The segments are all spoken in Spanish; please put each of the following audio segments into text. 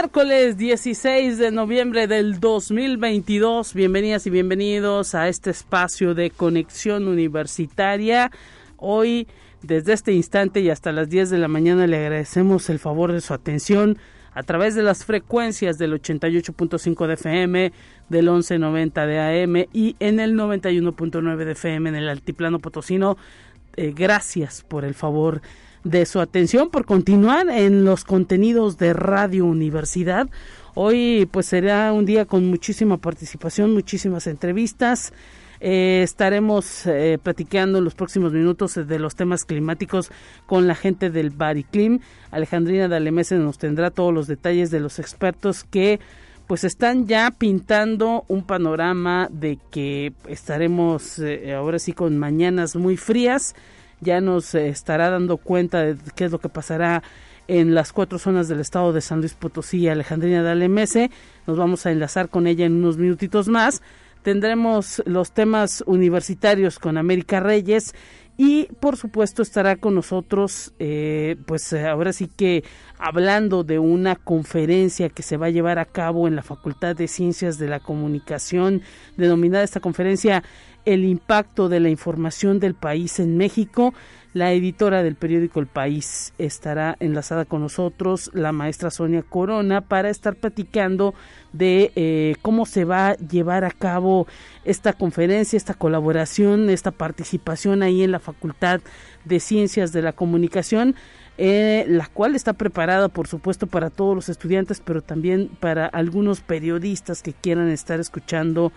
Miércoles 16 de noviembre del 2022. Bienvenidas y bienvenidos a este espacio de conexión universitaria. Hoy, desde este instante y hasta las 10 de la mañana, le agradecemos el favor de su atención a través de las frecuencias del 88.5 de FM, del 1190 de AM y en el 91.9 de FM en el Altiplano Potosino. Eh, gracias por el favor su atención por continuar en los contenidos de Radio Universidad. Hoy pues será un día con muchísima participación, muchísimas entrevistas. Eh, estaremos eh, platicando en los próximos minutos de los temas climáticos con la gente del Bariclim. Alejandrina Dalemese nos tendrá todos los detalles de los expertos que pues están ya pintando un panorama de que estaremos eh, ahora sí con mañanas muy frías ya nos eh, estará dando cuenta de qué es lo que pasará en las cuatro zonas del estado de San Luis Potosí, Alejandrina Dalemese. Nos vamos a enlazar con ella en unos minutitos más. Tendremos los temas universitarios con América Reyes y por supuesto estará con nosotros, eh, pues ahora sí que hablando de una conferencia que se va a llevar a cabo en la Facultad de Ciencias de la Comunicación, denominada esta conferencia el impacto de la información del país en México. La editora del periódico El País estará enlazada con nosotros, la maestra Sonia Corona, para estar platicando de eh, cómo se va a llevar a cabo esta conferencia, esta colaboración, esta participación ahí en la Facultad de Ciencias de la Comunicación. Eh, la cual está preparada, por supuesto, para todos los estudiantes, pero también para algunos periodistas que quieran estar escuchando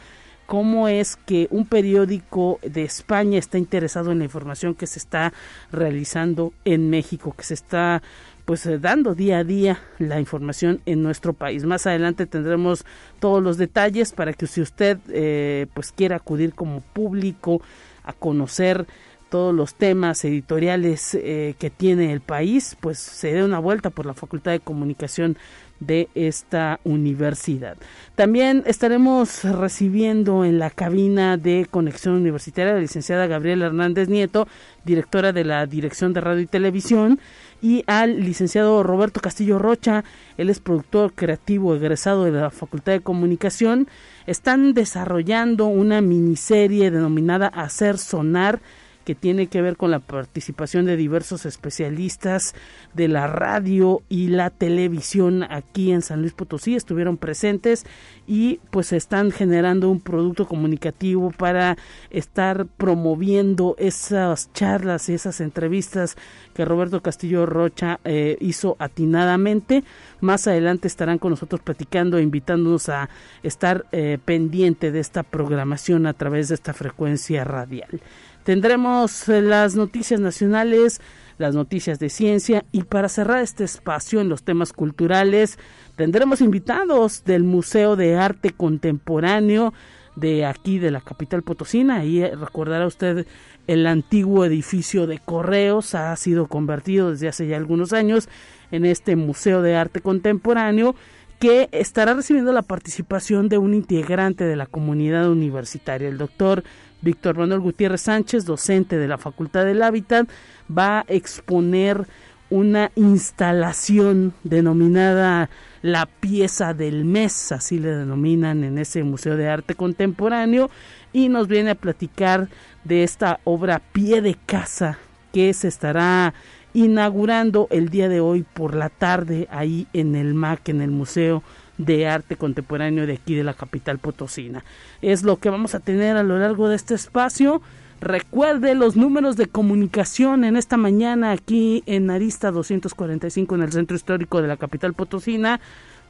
cómo es que un periódico de España está interesado en la información que se está realizando en México, que se está pues eh, dando día a día la información en nuestro país. Más adelante tendremos todos los detalles para que si usted eh, pues quiera acudir como público a conocer todos los temas editoriales eh, que tiene el país, pues se dé una vuelta por la Facultad de Comunicación de esta universidad. También estaremos recibiendo en la cabina de conexión universitaria la licenciada Gabriela Hernández Nieto, directora de la Dirección de Radio y Televisión, y al licenciado Roberto Castillo Rocha, él es productor creativo egresado de la Facultad de Comunicación. Están desarrollando una miniserie denominada Hacer Sonar, que tiene que ver con la participación de diversos especialistas de la radio y la televisión aquí en San Luis Potosí estuvieron presentes y pues están generando un producto comunicativo para estar promoviendo esas charlas y esas entrevistas que Roberto Castillo Rocha eh, hizo atinadamente. Más adelante estarán con nosotros platicando e invitándonos a estar eh, pendiente de esta programación a través de esta frecuencia radial. Tendremos eh, las noticias nacionales, las noticias de ciencia y para cerrar este espacio en los temas culturales tendremos invitados del Museo de Arte Contemporáneo de aquí de la capital potosina. Ahí eh, recordará usted el antiguo edificio de correos ha sido convertido desde hace ya algunos años en este Museo de Arte Contemporáneo que estará recibiendo la participación de un integrante de la comunidad universitaria, el doctor Víctor Manuel Gutiérrez Sánchez, docente de la Facultad del Hábitat, va a exponer una instalación denominada la pieza del mes, así le denominan en ese Museo de Arte Contemporáneo, y nos viene a platicar de esta obra pie de casa que se estará inaugurando el día de hoy por la tarde ahí en el MAC, en el Museo de Arte Contemporáneo de aquí de la capital potosina. Es lo que vamos a tener a lo largo de este espacio. Recuerde los números de comunicación en esta mañana aquí en Arista 245 en el centro histórico de la capital potosina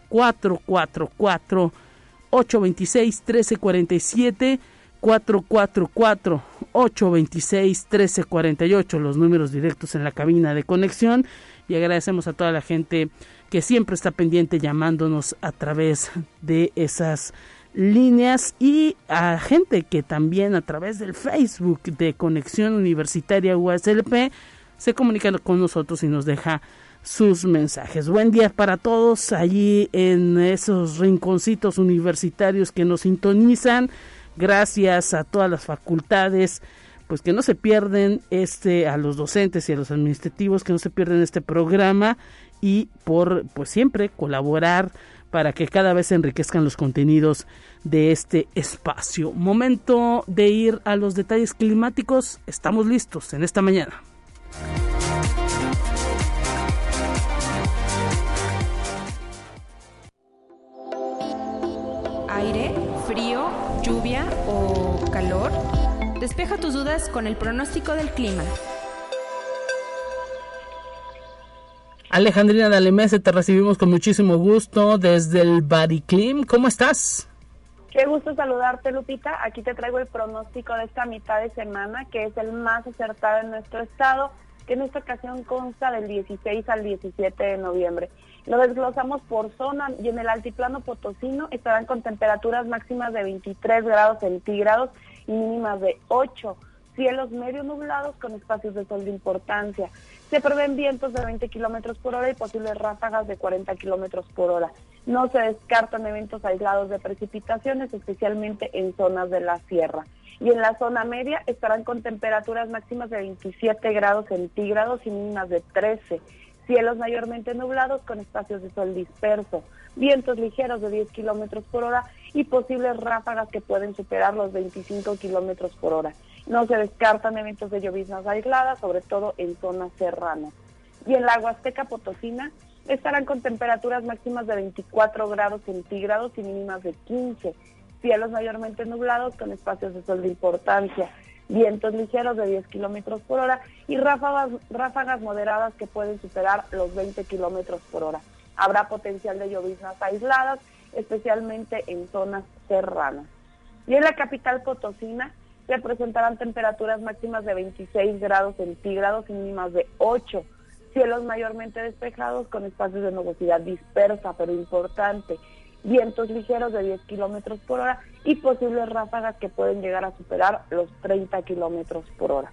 444 826 1347 444 826 1348 los números directos en la cabina de conexión y agradecemos a toda la gente que siempre está pendiente llamándonos a través de esas líneas y a gente que también a través del Facebook de Conexión Universitaria USLP se comunica con nosotros y nos deja sus mensajes. Buen día para todos allí en esos rinconcitos universitarios que nos sintonizan. Gracias a todas las facultades pues que no se pierden este a los docentes y a los administrativos que no se pierden este programa y por pues siempre colaborar para que cada vez se enriquezcan los contenidos de este espacio. Momento de ir a los detalles climáticos. Estamos listos en esta mañana. Despeja tus dudas con el pronóstico del clima. Alejandrina Dalemese, te recibimos con muchísimo gusto desde el Bariclim. ¿Cómo estás? Qué gusto saludarte, Lupita. Aquí te traigo el pronóstico de esta mitad de semana, que es el más acertado en nuestro estado, que en esta ocasión consta del 16 al 17 de noviembre. Lo desglosamos por zona y en el altiplano potosino estarán con temperaturas máximas de 23 grados centígrados mínimas de 8. Cielos medio nublados con espacios de sol de importancia. Se prevén vientos de 20 kilómetros por hora y posibles ráfagas de 40 kilómetros por hora. No se descartan eventos aislados de precipitaciones, especialmente en zonas de la sierra. Y en la zona media estarán con temperaturas máximas de 27 grados centígrados y mínimas de 13 cielos mayormente nublados con espacios de sol disperso, vientos ligeros de 10 kilómetros por hora y posibles ráfagas que pueden superar los 25 kilómetros por hora. No se descartan eventos de lloviznas aisladas, sobre todo en zonas serranas. Y en la Huasteca Potosina estarán con temperaturas máximas de 24 grados centígrados y mínimas de 15, cielos mayormente nublados con espacios de sol de importancia vientos ligeros de 10 kilómetros por hora y ráfagas, ráfagas moderadas que pueden superar los 20 kilómetros por hora. Habrá potencial de lloviznas aisladas, especialmente en zonas serranas. Y en la capital potosina se presentarán temperaturas máximas de 26 grados centígrados y mínimas de 8. Cielos mayormente despejados con espacios de nubosidad dispersa, pero importante vientos ligeros de 10 kilómetros por hora y posibles ráfagas que pueden llegar a superar los 30 kilómetros por hora.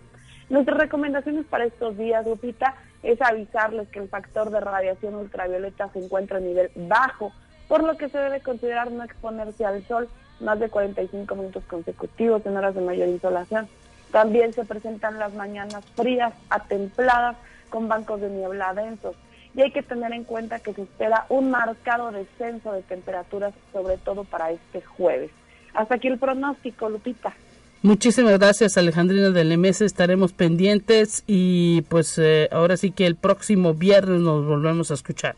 Nuestras recomendaciones para estos días, Lupita, es avisarles que el factor de radiación ultravioleta se encuentra a nivel bajo, por lo que se debe considerar no exponerse al sol más de 45 minutos consecutivos en horas de mayor insolación. También se presentan las mañanas frías a templadas con bancos de niebla densos y hay que tener en cuenta que se espera un marcado descenso de temperaturas, sobre todo para este jueves. Hasta aquí el pronóstico, Lupita. Muchísimas gracias Alejandrina del MS, estaremos pendientes y pues eh, ahora sí que el próximo viernes nos volvemos a escuchar.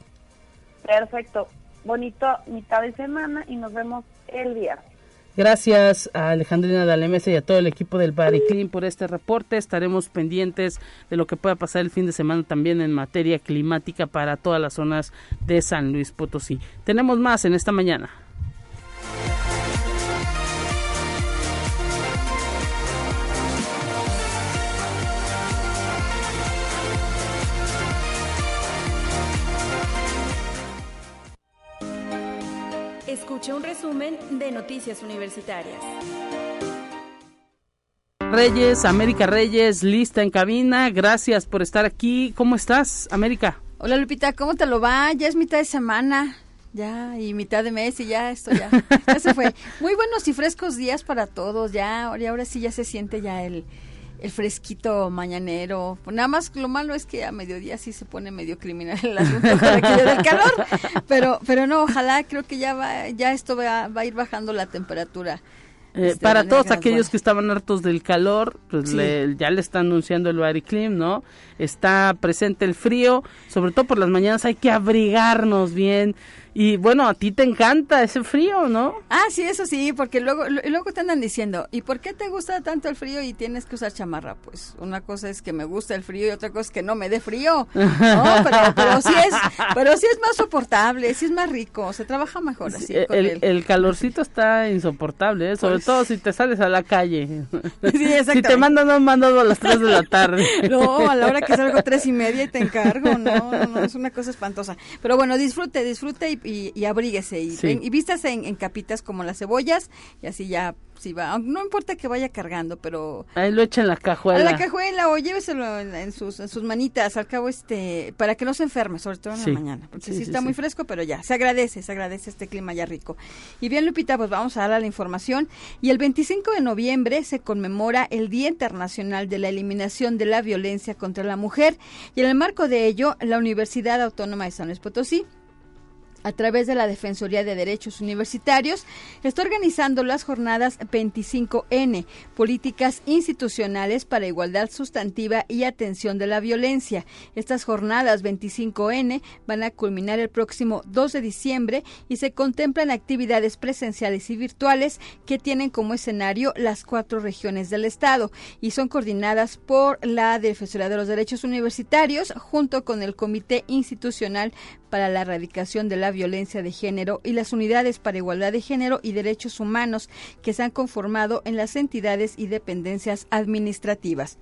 Perfecto, bonito mitad de semana y nos vemos el viernes. Gracias a Alejandrina Dalemesa y a todo el equipo del Body Clean por este reporte. Estaremos pendientes de lo que pueda pasar el fin de semana también en materia climática para todas las zonas de San Luis Potosí. Tenemos más en esta mañana. Escucha un resumen de Noticias Universitarias. Reyes, América Reyes, lista en cabina. Gracias por estar aquí. ¿Cómo estás, América? Hola, Lupita, ¿cómo te lo va? Ya es mitad de semana. Ya, y mitad de mes y ya esto ya, ya se fue. Muy buenos y frescos días para todos, ya, y ahora sí ya se siente ya el, el fresquito mañanero. Nada más lo malo es que a mediodía sí se pone medio criminal el asunto aquello del calor, pero pero no, ojalá creo que ya va ya esto va, va a ir bajando la temperatura. Eh, este, para todos aquellos que estaban hartos del calor, pues ya le está anunciando el Bariclim, ¿no? Está presente el frío, sobre todo por las mañanas hay que abrigarnos bien, y bueno, a ti te encanta ese frío, ¿no? Ah, sí, eso sí, porque luego, luego te andan diciendo, ¿y por qué te gusta tanto el frío y tienes que usar chamarra? Pues una cosa es que me gusta el frío y otra cosa es que no me dé frío. No, pero, sí es, pero sí es más soportable, sí es más rico, se trabaja mejor así. el, el, calorcito está insoportable, ¿eh? sobre pues todo si te sales a la calle. Sí, si te mandan un mandado a las 3 de la tarde. No, a la hora que salgo tres y media y te encargo, no, no, no, es una cosa espantosa. Pero bueno, disfrute, disfrute y y, y, abríguese y, y vístase en, en, capitas como las cebollas y así ya si va, no importa que vaya cargando, pero ahí lo echa en la cajuela. En la cajuela o lléveselo en, sus, en sus manitas, al cabo este, para que no se enferme, sobre todo en la mañana, porque sí, está muy fresco, pero ya, se agradece, se agradece este clima ya rico. Y bien, Lupita, pues vamos a dar la información. Y el 25 de noviembre se conmemora el Día Internacional de la Eliminación de la Violencia contra la Mujer, y en el marco de ello, la Universidad Autónoma de San Luis Potosí a través de la Defensoría de Derechos Universitarios, está organizando las jornadas 25N, Políticas Institucionales para Igualdad Sustantiva y Atención de la Violencia. Estas jornadas 25N van a culminar el próximo 2 de diciembre y se contemplan actividades presenciales y virtuales que tienen como escenario las cuatro regiones del Estado y son coordinadas por la Defensoría de los Derechos Universitarios junto con el Comité Institucional para la Erradicación de la Violencia de Género y las Unidades para Igualdad de Género y Derechos Humanos que se han conformado en las entidades y dependencias administrativas.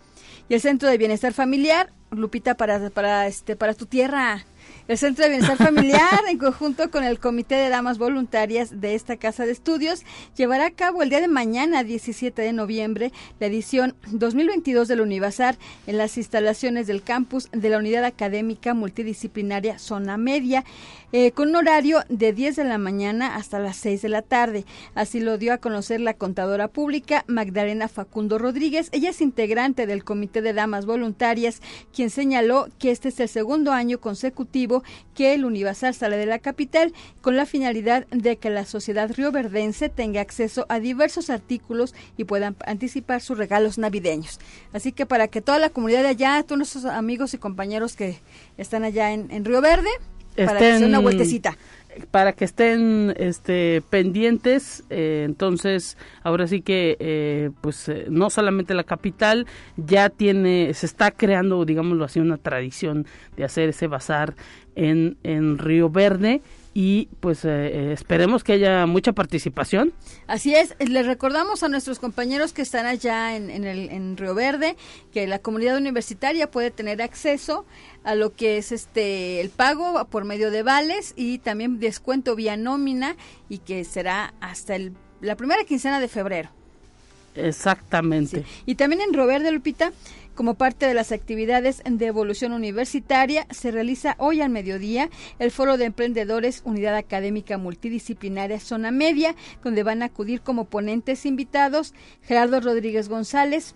Y el Centro de Bienestar Familiar, Lupita, para, para, este, para tu tierra, el Centro de Bienestar Familiar, en conjunto con el Comité de Damas Voluntarias de esta Casa de Estudios, llevará a cabo el día de mañana, 17 de noviembre, la edición 2022 del Univazar en las instalaciones del campus de la Unidad Académica Multidisciplinaria Zona Media, eh, con un horario de 10 de la mañana hasta las 6 de la tarde. Así lo dio a conocer la contadora pública Magdalena Facundo Rodríguez. Ella es integrante del Comité de Damas Voluntarias, quien señaló que este es el segundo año consecutivo que el Universal sale de la capital con la finalidad de que la sociedad rioverdense tenga acceso a diversos artículos y puedan anticipar sus regalos navideños. Así que para que toda la comunidad de allá, todos nuestros amigos y compañeros que están allá en, Río Verde, para que una vueltecita para que estén este, pendientes. Eh, entonces, ahora sí que, eh, pues, eh, no solamente la capital ya tiene, se está creando, digámoslo así, una tradición de hacer ese bazar en, en Río Verde y pues eh, eh, esperemos que haya mucha participación. Así es, les recordamos a nuestros compañeros que están allá en, el, en Río Verde que la comunidad universitaria puede tener acceso a lo que es este el pago por medio de vales y también descuento vía nómina y que será hasta el, la primera quincena de febrero. Exactamente. Y también en Río Verde, Lupita, como parte de las actividades de evolución universitaria, se realiza hoy al mediodía el Foro de Emprendedores Unidad Académica Multidisciplinaria Zona Media, donde van a acudir como ponentes invitados Gerardo Rodríguez González,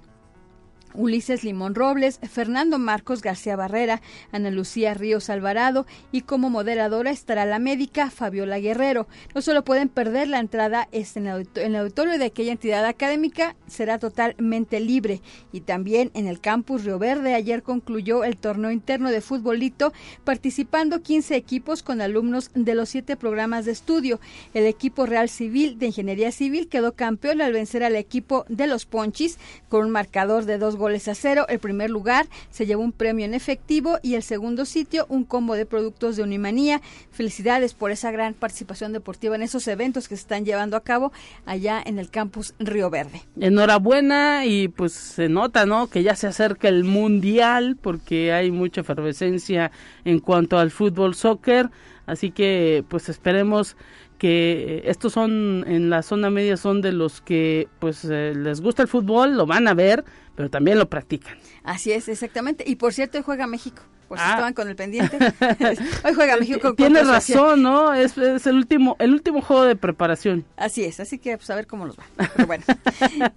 Ulises Limón Robles, Fernando Marcos García Barrera, Ana Lucía Ríos Alvarado y como moderadora estará la médica Fabiola Guerrero. No solo pueden perder la entrada en el auditorio de aquella entidad académica, será totalmente libre. Y también en el campus Río Verde ayer concluyó el torneo interno de futbolito participando 15 equipos con alumnos de los siete programas de estudio. El equipo Real Civil de Ingeniería Civil quedó campeón al vencer al equipo de los Ponchis con un marcador de dos goles a cero. El primer lugar se llevó un premio en efectivo y el segundo sitio un combo de productos de Unimanía. Felicidades por esa gran participación deportiva en esos eventos que se están llevando a cabo allá en el campus Río Verde. Enhorabuena y pues se nota, ¿no? Que ya se acerca el mundial porque hay mucha efervescencia en cuanto al fútbol soccer. Así que pues esperemos que estos son en la zona media son de los que pues eh, les gusta el fútbol, lo van a ver, pero también lo practican. Así es, exactamente. Y por cierto, juega México por si ah. estaban con el pendiente. Hoy juega México. Tienes razón, ¿no? Es, el último el último juego de preparación. Así es, así que pues a ver cómo nos va. Pero bueno.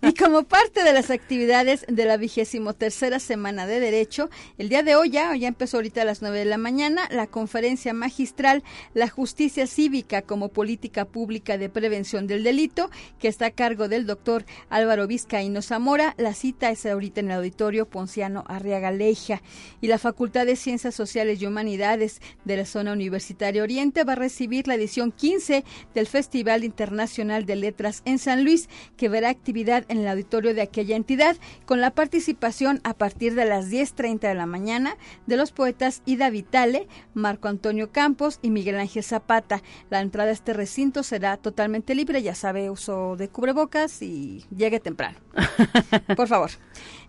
y como parte de las actividades de la vigésimo tercera semana de Derecho, el día de hoy ya, ya empezó ahorita a las nueve de la mañana, la conferencia magistral La Justicia Cívica como Política Pública de Prevención del Delito, que está a cargo del doctor Álvaro Vizcaíno Zamora. La cita es ahorita en el auditorio Ponciano Arriaga Leija. Y la Facultad de Ciencias Sociales y Humanidades de la zona universitaria Oriente va a recibir la edición 15 del Festival Internacional de Letras en San Luis, que verá actividad en el auditorio de aquella entidad, con la participación a partir de las 10.30 de la mañana de los poetas Ida Vitale, Marco Antonio Campos y Miguel Ángel Zapata. La entrada a este recinto será totalmente libre, ya sabe, uso de cubrebocas y llegue temprano. Por favor.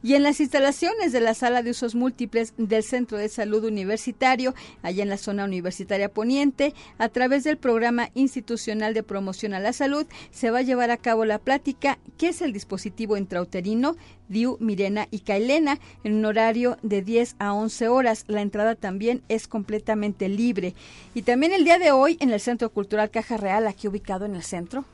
Y en las instalaciones de la Sala de Usos Múltiples del Centro de Salud Universitario, allá en la zona universitaria poniente, a través del Programa Institucional de Promoción a la Salud, se va a llevar a cabo la plática ¿Qué es el dispositivo intrauterino? Diu, Mirena y Kailena en un horario de 10 a 11 horas. La entrada también es completamente libre. Y también el día de hoy en el Centro Cultural Caja Real, aquí ubicado en el centro,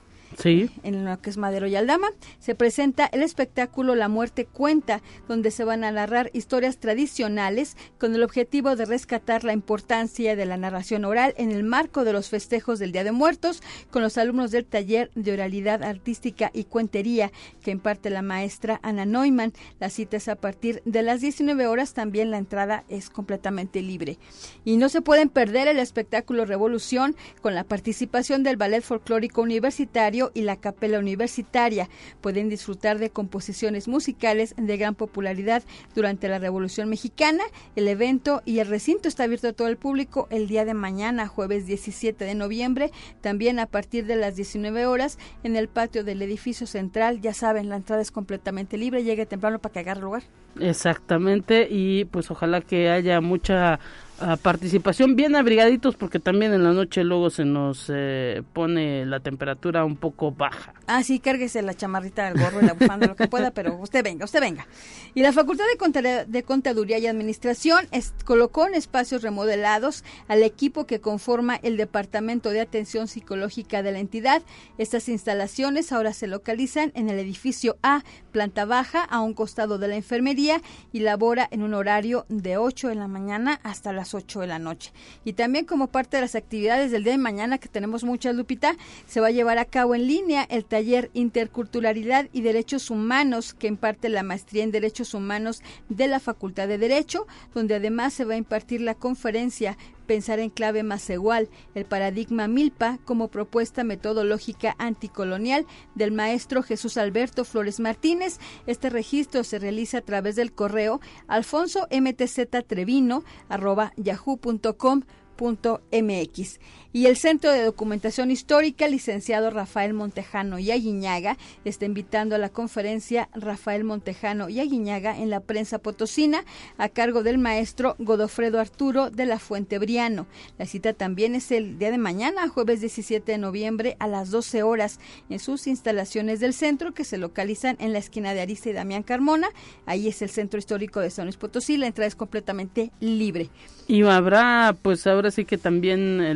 En lo que es Madero y Aldama, se presenta el espectáculo La Muerte Cuenta, donde se van a narrar historias tradicionales con el objetivo de rescatar la importancia de la narración oral en el marco de los festejos del Día de Muertos, con los alumnos del taller de oralidad artística y cuentería que imparte la maestra Ana Neumann. La cita es a partir de las 19 horas, también la entrada es completamente libre. Y no se pueden perder el espectáculo Revolución con la participación del Ballet Folclórico Universitario y la Capela Universitaria. Pueden disfrutar de composiciones musicales de gran popularidad durante la Revolución Mexicana. El evento y el recinto está abierto a todo el público el día de mañana, jueves 17 de noviembre, también a partir de las 19 horas en el patio del edificio central. Ya saben, la entrada es completamente libre. Llegue temprano para que agarre lugar. Exactamente, y pues ojalá que haya mucha ah, participación, bien abrigaditos, porque también en la noche luego se nos eh, pone la temperatura un poco baja. Ah, sí, cárguese la chamarrita, el gorro y la bufanda, lo que pueda, pero usted venga, usted venga. Y la Facultad de, Conta- de Contaduría y Administración colocó en espacios remodelados al equipo que conforma el Departamento de Atención Psicológica de la entidad. Estas instalaciones ahora se localizan en el edificio A, planta baja, a un costado de la enfermería y labora en un horario de 8 de la mañana hasta las 8 de la noche. Y también como parte de las actividades del día de mañana, que tenemos muchas, Lupita, se va a llevar a cabo en línea el taller Interculturalidad y Derechos Humanos que imparte la maestría en Derechos Humanos de la Facultad de Derecho, donde además se va a impartir la conferencia Pensar en clave más igual, el paradigma Milpa como propuesta metodológica anticolonial del maestro Jesús Alberto Flores Martínez. Este registro se realiza a través del correo alfonso trevino arroba yahoo.com mx y el Centro de Documentación Histórica, licenciado Rafael Montejano y Aguiñaga, está invitando a la conferencia Rafael Montejano y Aguiñaga en la prensa potosina a cargo del maestro Godofredo Arturo de la Fuente Briano. La cita también es el día de mañana, jueves 17 de noviembre a las 12 horas en sus instalaciones del centro que se localizan en la esquina de Arista y Damián Carmona. Ahí es el Centro Histórico de San Luis Potosí, la entrada es completamente libre. Y habrá, pues ahora sí que también eh,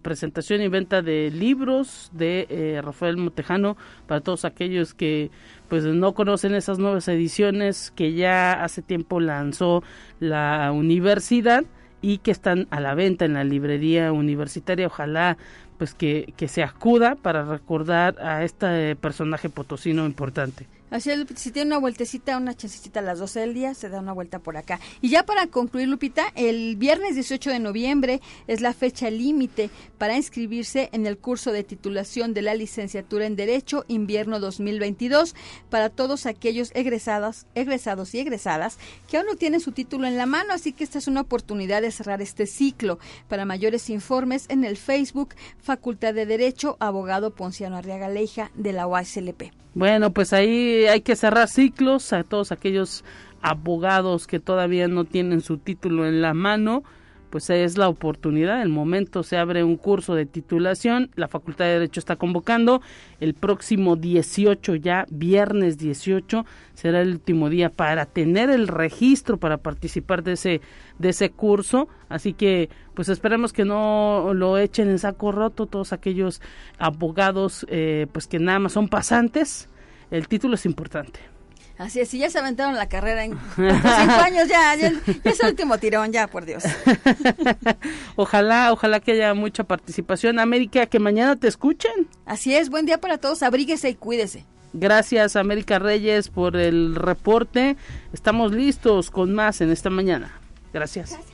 presentación y venta de libros de eh, Rafael Montejano para todos aquellos que pues no conocen esas nuevas ediciones que ya hace tiempo lanzó la universidad y que están a la venta en la librería universitaria. Ojalá pues que, se acuda para recordar a este personaje potosino importante. Así es, Lupita, si tiene una vueltecita, una chancecita a las 12 del día, se da una vuelta por acá. Y ya para concluir, Lupita, el viernes 18 de noviembre es la fecha límite para inscribirse en el curso de titulación de la licenciatura en Derecho Invierno 2022 para todos aquellos egresados, egresados y egresadas que aún no tienen su título en la mano, así que esta es una oportunidad de cerrar este ciclo. Para mayores informes en el Facebook Facultad de Derecho, abogado Ponciano Arriaga Leija de la UASLP. Bueno, pues ahí hay que cerrar ciclos a todos aquellos abogados que todavía no tienen su título en la mano, pues es la oportunidad, el momento se abre un curso de titulación, la Facultad de Derecho está convocando, el próximo 18 ya, viernes 18, será el último día para tener el registro para participar de ese de ese curso, así que pues esperemos que no lo echen en saco roto todos aquellos abogados eh, pues que nada más son pasantes, el título es importante. Así es, si ya se aventaron la carrera en cinco años, ya, ya, ya es el último tirón, ya, por Dios. ojalá, ojalá que haya mucha participación. América, que mañana te escuchen. Así es, buen día para todos, abríguese y cuídese. Gracias, América Reyes, por el reporte. Estamos listos con más en esta mañana. Gracias. Gracias.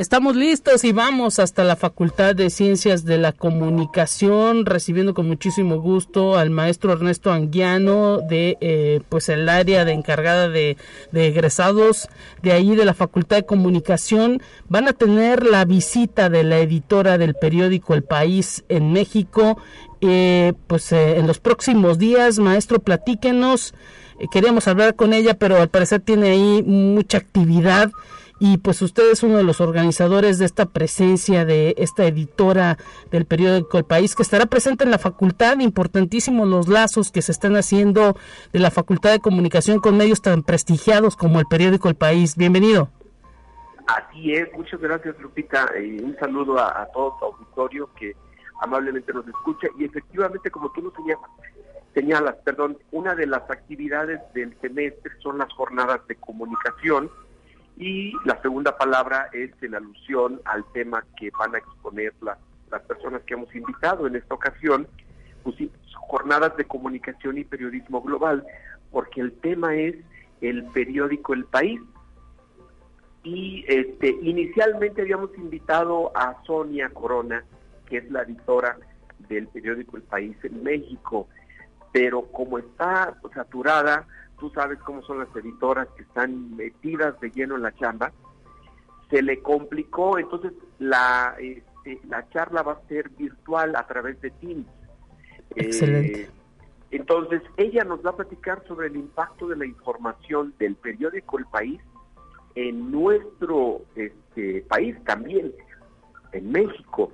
Estamos listos y vamos hasta la Facultad de Ciencias de la Comunicación, recibiendo con muchísimo gusto al maestro Ernesto Anguiano de eh, pues el área de encargada de, egresados de ahí de la Facultad de Comunicación. Van a tener la visita de la editora del periódico El País en México. Eh, pues eh, en los próximos días, maestro, platíquenos. queríamos hablar con ella, pero al parecer tiene ahí mucha actividad y pues usted es uno de los organizadores de esta presencia de esta editora del periódico El País que estará presente en la facultad, importantísimos los lazos que se están haciendo de la Facultad de Comunicación con medios tan prestigiados como el periódico El País. Bienvenido. Así es, muchas gracias Lupita. Y un saludo a, todo tu auditorio que amablemente nos escucha. Y efectivamente como tú lo señalas, señalas, perdón, una de las actividades del semestre son las jornadas de comunicación y la segunda palabra es en alusión al tema que van a exponer las personas que hemos invitado en esta ocasión, pues, jornadas de comunicación y periodismo global, porque el tema es el periódico El País. Y este, inicialmente habíamos invitado a Sonia Corona, que es la editora del periódico El País en México, pero como está saturada, tú sabes cómo son las editoras que están metidas de lleno en la chamba, se le complicó, entonces la, este, la charla va a ser virtual a través de Teams. Excelente. Eh, entonces, ella nos va a platicar sobre el impacto de la información del periódico El País en nuestro este, país también, en México.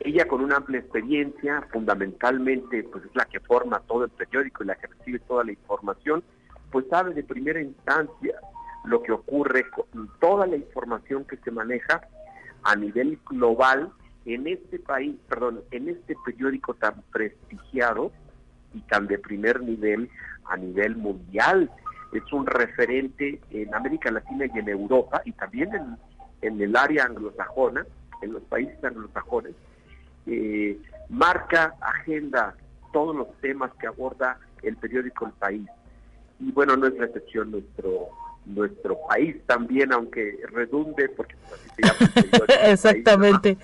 Ella con una amplia experiencia, fundamentalmente pues es la que forma todo el periódico y la que recibe toda la información, pues sabe de primera instancia lo que ocurre con toda la información que se maneja a nivel global en este país, perdón, en este periódico tan prestigiado y tan de primer nivel a nivel mundial. Es un referente en América Latina y en Europa y también en, en el área anglosajona, en los países anglosajones, eh, marca agenda todos los temas que aborda el periódico El País. Y bueno, no es la excepción nuestro nuestro país también, aunque redunde, porque Exactamente.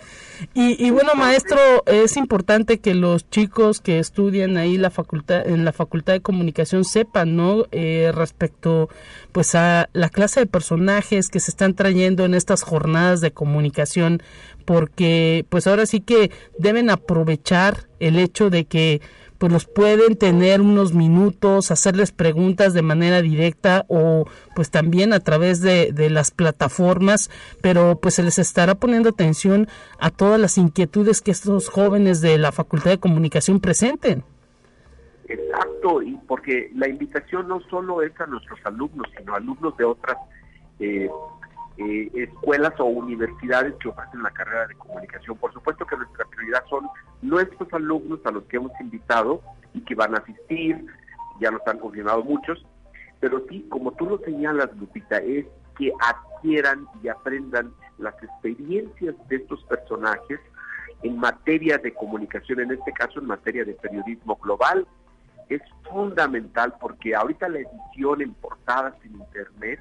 Y, y bueno, maestro, es importante que los chicos que estudian ahí la facultad, en la Facultad de Comunicación sepan, ¿no? Eh, respecto, pues, a la clase de personajes que se están trayendo en estas jornadas de comunicación, porque, pues, ahora sí que deben aprovechar el hecho de que pues los pueden tener unos minutos, hacerles preguntas de manera directa o pues también a través de, de las plataformas, pero pues se les estará poniendo atención a todas las inquietudes que estos jóvenes de la Facultad de Comunicación presenten. Exacto, y porque la invitación no solo es a nuestros alumnos, sino a alumnos de otras eh, eh, escuelas o universidades que ofrecen la carrera de comunicación. Por supuesto que nuestra prioridad son nuestros alumnos a los que hemos invitado y que van a asistir, ya nos han confirmado muchos, pero sí, como tú lo señalas, Lupita, es que adquieran y aprendan las experiencias de estos personajes en materia de comunicación, en este caso en materia de periodismo global. Es fundamental porque ahorita la edición en portadas en Internet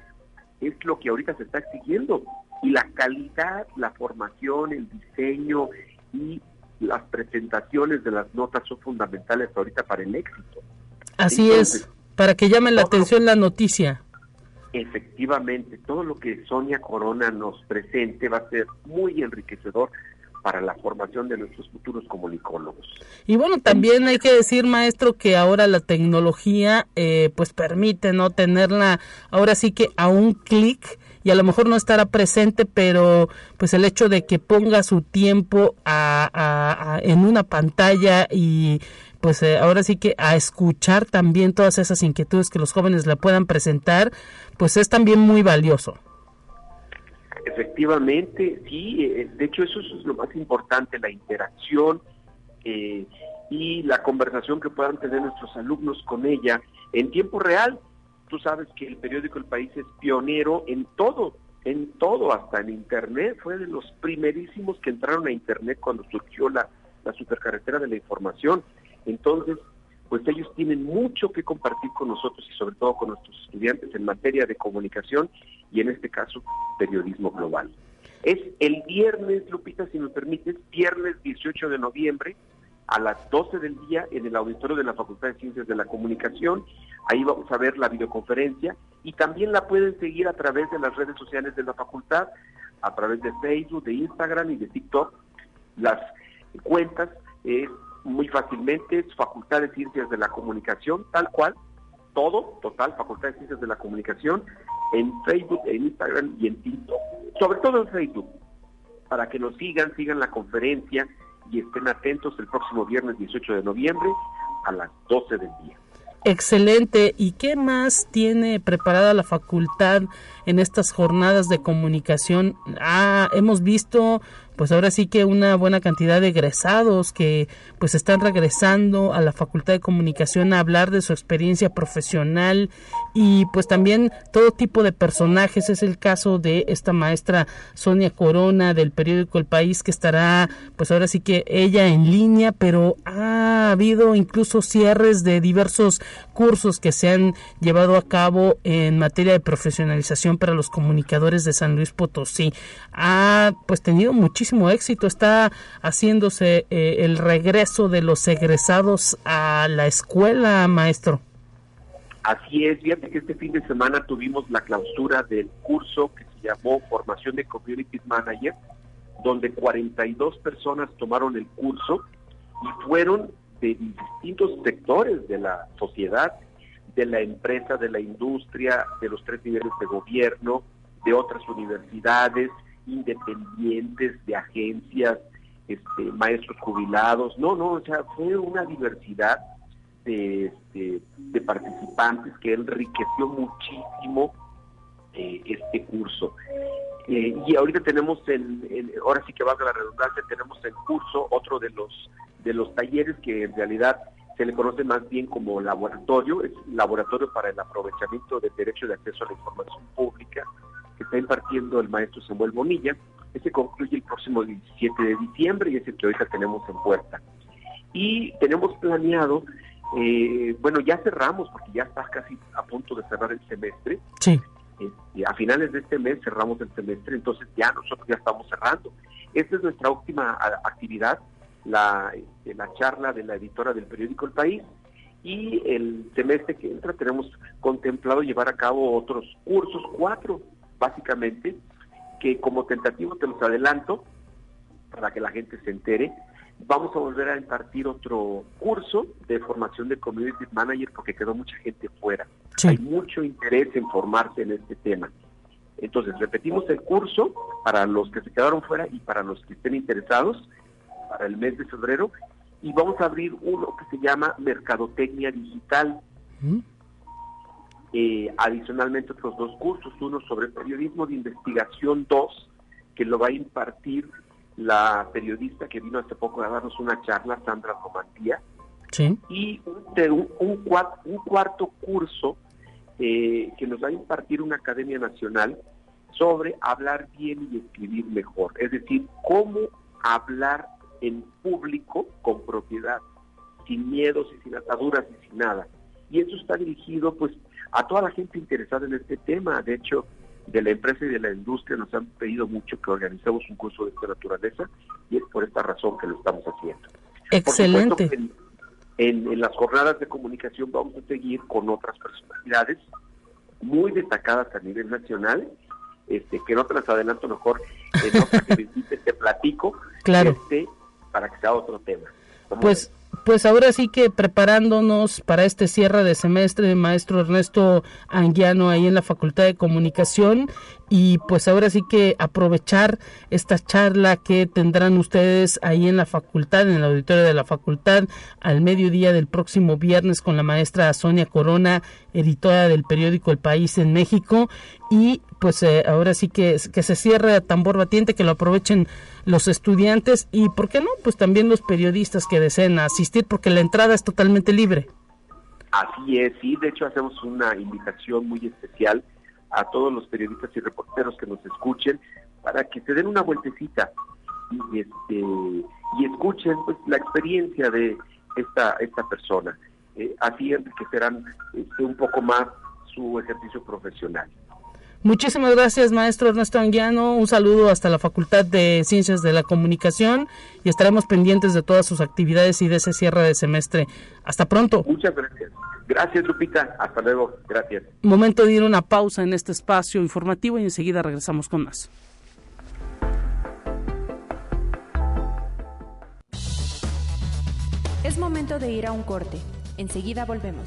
es lo que ahorita se está exigiendo. Y la calidad, la formación, el diseño y las presentaciones de las notas son fundamentales ahorita para el éxito. Así es, para que llamen la atención la noticia. Efectivamente, todo lo que Sonia Corona nos presente va a ser muy enriquecedor para la formación de nuestros futuros comunicólogos. Y bueno, también hay que decir, maestro, que ahora la tecnología eh, pues permite no tenerla ahora sí que a un clic y a lo mejor no estará presente, pero pues el hecho de que ponga su tiempo a, en una pantalla y pues eh, ahora sí que a escuchar también todas esas inquietudes que los jóvenes le puedan presentar, pues es también muy valioso. Efectivamente, sí, eh, de hecho eso es lo más importante, la interacción eh, y la conversación que puedan tener nuestros alumnos con ella en tiempo real. Tú sabes que el periódico El País es pionero en todo, en todo, hasta en Internet, fue de los primerísimos que entraron a Internet cuando surgió la, la supercarretera de la información. Entonces, pues ellos tienen mucho que compartir con nosotros y sobre todo con nuestros estudiantes en materia de comunicación y en este caso periodismo global. Es el viernes, Lupita, si me permites, viernes 18 de noviembre a las 12 del día en el auditorio de la Facultad de Ciencias de la Comunicación. Ahí vamos a ver la videoconferencia y también la pueden seguir a través de las redes sociales de la facultad, a través de Facebook, de Instagram y de TikTok. Las cuentas es muy fácilmente, Facultad de Ciencias de la Comunicación, tal cual, todo, total, Facultad de Ciencias de la Comunicación, en Facebook, en Instagram y en TikTok. Sobre todo en Facebook, para que nos sigan, sigan la conferencia y estén atentos el próximo viernes 18 de noviembre a las 12 del día. Excelente. ¿Y qué más tiene preparada la facultad en estas jornadas de comunicación? Ah, hemos visto pues ahora sí que una buena cantidad de egresados que pues están regresando a la Facultad de Comunicación a hablar de su experiencia profesional y pues también todo tipo de personajes. Es el caso de esta maestra Sonia Corona del periódico El País que estará pues ahora sí que ella en línea, pero ha habido incluso cierres de diversos cursos que se han llevado a cabo en materia de profesionalización para los comunicadores de San Luis Potosí. Ha pues tenido muchísimo éxito. Está haciéndose eh, el regreso de los egresados a la escuela, maestro. Así es, fíjate que este fin de semana tuvimos la clausura del curso que se llamó Formación de Community Manager, donde 42 personas tomaron el curso y fueron de distintos sectores de la sociedad, de la empresa, de la industria, de los tres niveles de gobierno, de otras universidades, independientes, de agencias, este, maestros jubilados, no, no, o sea, fue una diversidad de, este, participantes que enriqueció muchísimo eh, este curso. Eh, y ahorita tenemos, en, ahora sí que valga la redundancia, tenemos en curso otro de los, de los talleres que en realidad se le conoce más bien como laboratorio, es laboratorio para el aprovechamiento del derecho de acceso a la información pública, que está impartiendo el maestro Samuel Bonilla. Ese concluye el próximo 17 de diciembre y es el que ahorita tenemos en puerta. Y tenemos planeado, eh, bueno, ya cerramos porque ya está casi a punto de cerrar el semestre. Sí. Este, a finales de este mes cerramos el semestre, entonces ya nosotros ya estamos cerrando. Esta es nuestra última actividad, la, este, la charla de la editora del periódico El País, y el semestre que entra tenemos contemplado llevar a cabo otros cursos, cuatro básicamente, que como tentativo te los adelanto, para que la gente se entere, vamos a volver a impartir otro curso de formación de Community Manager porque quedó mucha gente fuera. Hay mucho interés en formarse en este tema. Entonces, repetimos el curso para los que se quedaron fuera y para los que estén interesados para el mes de febrero y vamos a abrir uno que se llama Mercadotecnia Digital. ¿Mm? Eh, adicionalmente otros dos cursos, uno sobre periodismo de investigación 2, que lo va a impartir la periodista que vino hace poco a darnos una charla, Sandra Romantía, y un, un, cuarto curso eh, que nos va a impartir una academia nacional sobre hablar bien y escribir mejor, es decir, cómo hablar en público con propiedad, sin miedos y sin ataduras y sin nada. Y eso está dirigido pues a toda la gente interesada en este tema. De hecho, de la empresa y de la industria nos han pedido mucho que organicemos un curso de esta naturaleza y es por esta razón que lo estamos haciendo. Excelente. en, las jornadas de comunicación vamos a seguir con otras personalidades muy destacadas a nivel nacional, este, que no te las adelanto mejor, en otra que te platico, claro. este, para que sea otro tema. Pues pues ahora sí que preparándonos para este cierre de semestre, maestro Ernesto Anguiano ahí en la Facultad de Comunicación y pues ahora sí que aprovechar esta charla que tendrán ustedes ahí en la facultad, en el auditorio de la facultad, al mediodía del próximo viernes con la maestra Sonia Corona, editora del periódico El País en México y pues eh, ahora sí que, que se cierre a tambor batiente, que lo aprovechen los estudiantes y, ¿por qué no? Pues también los periodistas que deseen asistir porque la entrada es totalmente libre. Así es, sí, de hecho hacemos una invitación muy especial a todos los periodistas y reporteros que nos escuchen para que se den una vueltecita y, este, y escuchen pues, la experiencia de esta, esta persona. Eh, así enriquecerán este, un poco más su ejercicio profesional. Muchísimas gracias, maestro Ernesto Anguiano. Un saludo hasta la Facultad de Ciencias de la Comunicación y estaremos pendientes de todas sus actividades y de ese cierre de semestre. Hasta pronto. Muchas gracias. Gracias, Lupita. Hasta luego. Gracias. Momento de ir a una pausa en este espacio informativo y enseguida regresamos con más. Es momento de ir a un corte. Enseguida volvemos.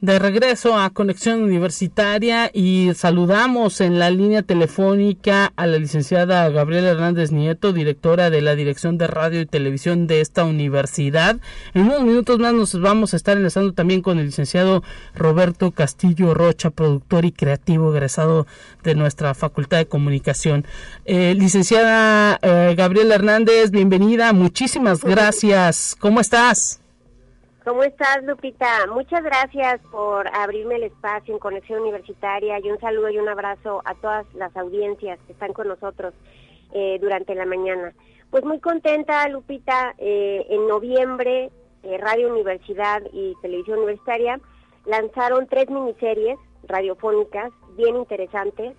de regreso a Conexión Universitaria y saludamos en la línea telefónica a la licenciada Gabriela Hernández Nieto, directora de la Dirección de Radio y Televisión de esta universidad. En unos minutos más nos vamos a estar enlazando también con el licenciado Roberto Castillo Rocha, productor y creativo egresado de nuestra Facultad de Comunicación. Eh, licenciada eh, Gabriela Hernández, bienvenida, muchísimas gracias. ¿Cómo estás? ¿Cómo estás, Lupita? Muchas gracias por abrirme el espacio en Conexión Universitaria y un saludo y un abrazo a todas las audiencias que están con nosotros eh, durante la mañana. Pues muy contenta, Lupita. Eh, en noviembre, eh, Radio Universidad y Televisión Universitaria lanzaron tres miniseries radiofónicas bien interesantes.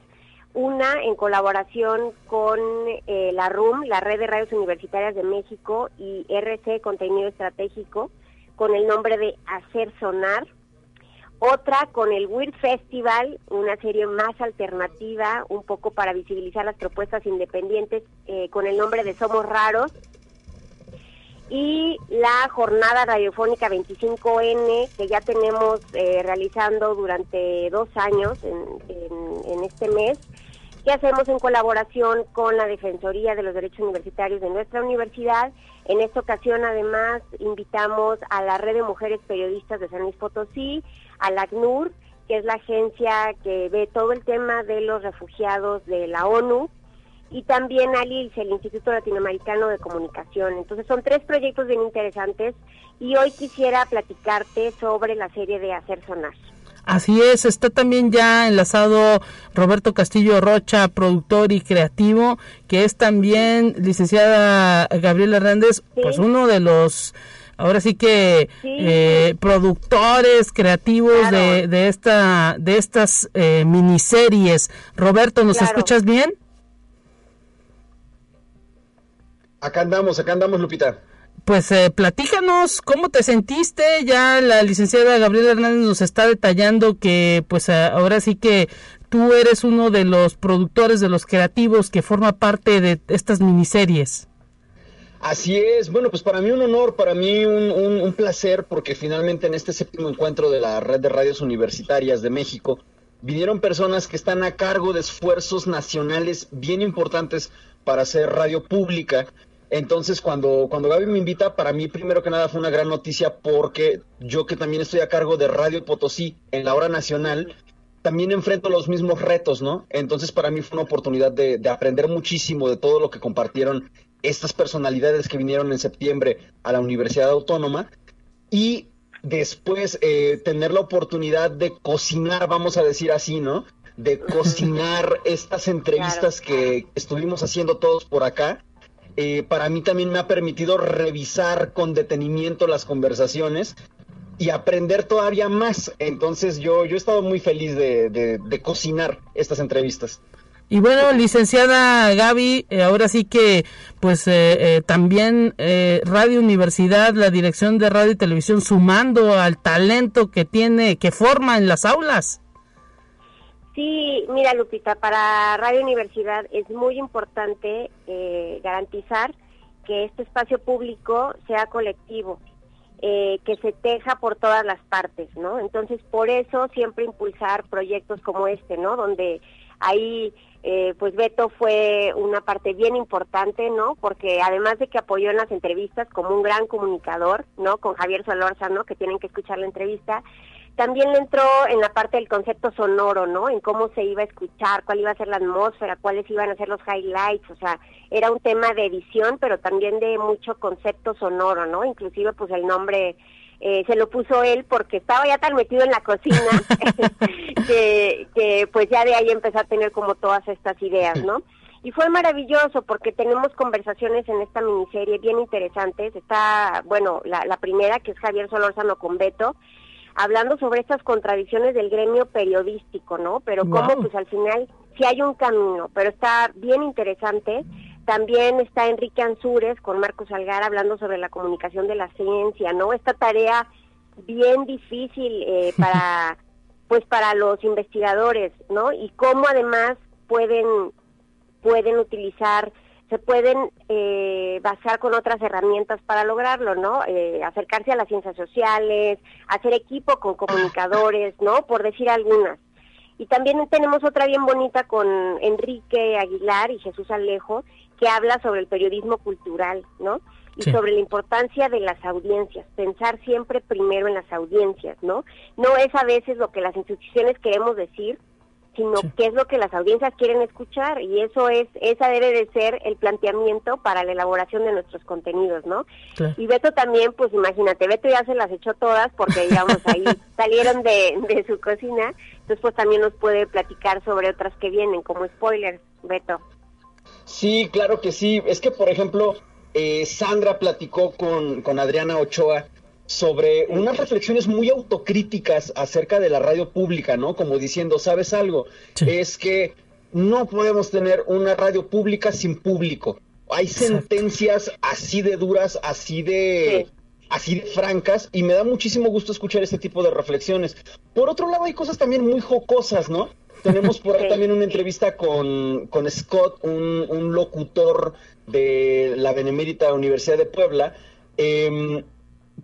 Una en colaboración con la RUM, la Red de Radios Universitarias de México, y RC Contenido Estratégico con el nombre de Hacer Sonar, otra con el Weird Festival, una serie más alternativa, un poco para visibilizar las propuestas independientes, eh, con el nombre de Somos Raros, y la jornada radiofónica 25N, que ya tenemos eh, realizando durante dos años en este mes, que hacemos en colaboración con la Defensoría de los Derechos Universitarios de nuestra universidad. En esta ocasión, además, invitamos a la Red de Mujeres Periodistas de San Luis Potosí, a la ACNUR, que es la agencia que ve todo el tema de los refugiados de la ONU, y también al ILSE, el Instituto Latinoamericano de Comunicación. Entonces son tres proyectos bien interesantes y hoy quisiera platicarte sobre la serie de Hacer Sonar. Así es, está también ya enlazado Roberto Castillo Rocha, productor y creativo, que es también licenciada Gabriela Hernández, pues uno de los ahora sí que eh, productores creativos de, de, esta de estas eh, miniseries. Roberto, ¿nos escuchas bien? Acá andamos, acá andamos, Lupita pues eh, platícanos cómo te sentiste. Ya la licenciada Gabriela Hernández nos está detallando que pues ahora sí que tú eres uno de los productores, de los creativos que forma parte de estas miniseries. Así es, bueno, pues para mí un honor, para mí un, un, placer, porque finalmente en este séptimo encuentro de la Red de Radios Universitarias de México vinieron personas que están a cargo de esfuerzos nacionales bien importantes para hacer radio pública entonces, cuando, cuando Gaby me invita, para mí primero que nada fue una gran noticia porque yo que también estoy a cargo de Radio Potosí en la hora nacional, también enfrento los mismos retos, ¿no? Entonces, para mí fue una oportunidad de, aprender muchísimo de todo lo que compartieron estas personalidades que vinieron en septiembre a la Universidad Autónoma y después eh, tener la oportunidad de cocinar, vamos a decir así, ¿no? De cocinar estas entrevistas que estuvimos haciendo todos por acá eh, para mí también me ha permitido revisar con detenimiento las conversaciones y aprender todavía más. Entonces yo, yo he estado muy feliz de, cocinar estas entrevistas. Y bueno, licenciada Gaby, eh, ahora sí que, pues eh, también Radio Universidad, la dirección de radio y televisión, sumando al talento que tiene, que forma en las aulas. Sí, mira Lupita, para Radio Universidad es muy importante eh, garantizar que este espacio público sea colectivo, eh, que se teja por todas las partes, ¿no? Entonces, por eso siempre impulsar proyectos como este, ¿no? Donde ahí, eh, pues Beto fue una parte bien importante, ¿no? Porque además de que apoyó en las entrevistas como un gran comunicador, ¿no? Con Javier Solórzano, que tienen que escuchar la entrevista, también entró en la parte del concepto sonoro, ¿no? En cómo se iba a escuchar, cuál iba a ser la atmósfera, cuáles iban a ser los highlights, o sea, era un tema de edición, pero también de mucho concepto sonoro, ¿no? Inclusive pues el nombre eh, se lo puso él porque estaba ya tan metido en la cocina que, que pues ya de ahí empezó a tener como todas estas ideas, ¿no? Y fue maravilloso porque tenemos conversaciones en esta miniserie bien interesantes. Está, bueno, la, la primera que es Javier Solórzano con Beto, hablando sobre estas contradicciones del gremio periodístico, ¿no? Pero cómo pues al final sí hay un camino, pero está bien interesante. También está Enrique Ansúrez con Marcos Algar hablando sobre la comunicación de la ciencia, ¿no? Esta tarea bien difícil eh, para, pues para los investigadores, ¿no? Y cómo además pueden, pueden utilizar se pueden eh, basar con otras herramientas para lograrlo, ¿no? Eh, acercarse a las ciencias sociales, hacer equipo con comunicadores, ¿no? Por decir algunas. Y también tenemos otra bien bonita con Enrique Aguilar y Jesús Alejo, que habla sobre el periodismo cultural, ¿no? Y sobre la importancia de las audiencias, pensar siempre primero en las audiencias, ¿no? No es a veces lo que las instituciones queremos decir, sino qué es lo que las audiencias quieren escuchar y eso es esa debe de ser el planteamiento para la elaboración de nuestros contenidos, ¿no? Y Beto también, pues imagínate, Beto ya se las echó todas porque digamos ahí salieron de, de su cocina, entonces pues también nos puede platicar sobre otras que vienen como spoilers, Beto. Sí, claro que sí. Es que, por ejemplo, eh, Sandra platicó con, con Adriana Ochoa sobre unas reflexiones muy autocríticas acerca de la radio pública, ¿no? Como diciendo, ¿sabes algo? Es que no podemos tener una radio pública sin público. Hay sentencias así de duras, así de... así de francas y me da muchísimo gusto escuchar este tipo de reflexiones. Por otro lado, hay cosas también muy jocosas, ¿no? Tenemos por ahí también una entrevista con, con Scott, un, un, locutor de la Benemérita Universidad de Puebla, eh,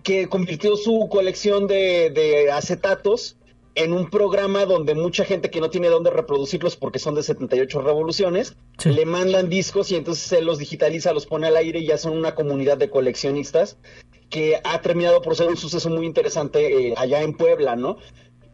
que convirtió su colección de, acetatos en un programa donde mucha gente que no tiene dónde reproducirlos porque son de 78 revoluciones, le mandan discos y entonces él los digitaliza, los pone al aire y ya son una comunidad de coleccionistas que ha terminado por ser un suceso muy interesante eh, allá en Puebla, ¿no?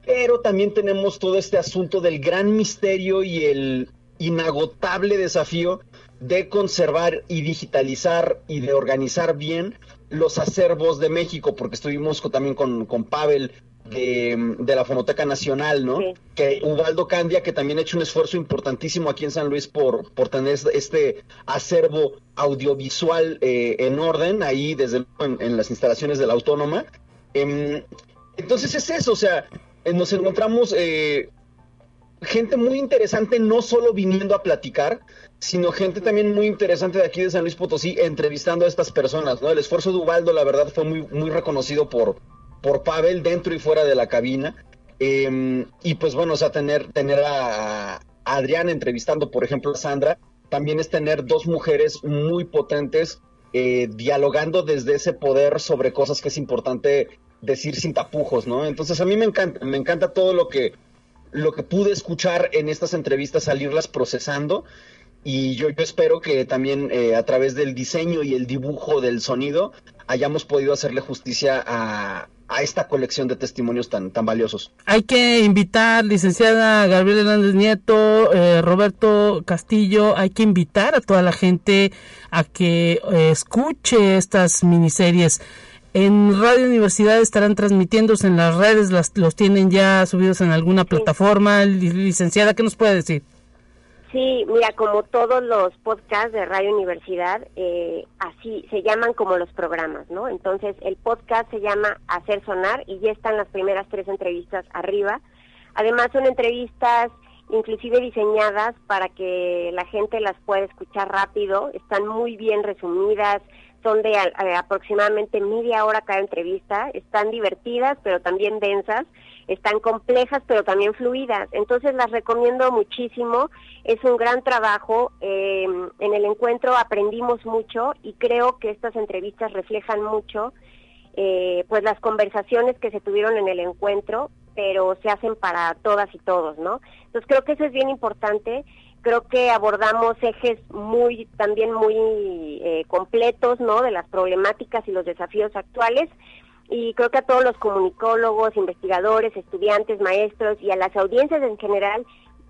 Pero también tenemos todo este asunto del gran misterio y el inagotable desafío de conservar y digitalizar y de organizar bien los acervos de México, porque estuvimos también con, con Pavel de, la Fonoteca Nacional, ¿no? Que Ubaldo Candia, que también ha hecho un esfuerzo importantísimo aquí en San Luis por, por tener este acervo audiovisual eh, en orden, ahí desde en, las instalaciones de la Autónoma. Em, entonces es eso, o sea, eh, nos encontramos eh, gente muy interesante, no solo viniendo a platicar, sino gente también muy interesante de aquí de San Luis Potosí entrevistando a estas personas, ¿no? El esfuerzo de Ubaldo, la verdad, fue muy, muy reconocido por, por Pavel dentro y fuera de la cabina. Em, y pues bueno, o sea, tener, tener a, Adrián entrevistando, por ejemplo, a Sandra, también es tener dos mujeres muy potentes eh, dialogando desde ese poder sobre cosas que es importante decir sin tapujos, ¿no? Entonces a mí me encanta, me encanta todo lo que, lo que pude escuchar en estas entrevistas, salirlas procesando y yo, yo espero que también eh, a través del diseño y el dibujo del sonido hayamos podido hacerle justicia a, esta colección de testimonios tan, tan valiosos. Hay que invitar, licenciada Gabriela Hernández Nieto, eh, Roberto Castillo, hay que invitar a toda la gente a que eh, escuche estas miniseries. En Radio Universidad estarán transmitiéndose en las redes, las, los tienen ya subidos en alguna plataforma. Licenciada, ¿qué nos puede decir? Sí, mira, como todos los podcasts de Radio Universidad, eh, así se llaman como los programas, ¿no? Entonces, el podcast se llama Hacer Sonar y ya están las primeras tres entrevistas arriba. Además, son entrevistas inclusive diseñadas para que la gente las pueda escuchar rápido, están muy bien resumidas, son de aproximadamente media hora cada entrevista, están divertidas pero también densas están complejas pero también fluidas. Entonces las recomiendo muchísimo. Es un gran trabajo. Em, en el encuentro aprendimos mucho y creo que estas entrevistas reflejan mucho eh, pues las conversaciones que se tuvieron en el encuentro, pero se hacen para todas y todos, ¿no? Entonces creo que eso es bien importante. Creo que abordamos ejes muy también muy eh, completos, ¿no? De las problemáticas y los desafíos actuales y creo que a todos los comunicólogos, investigadores, estudiantes, maestros y a las audiencias en general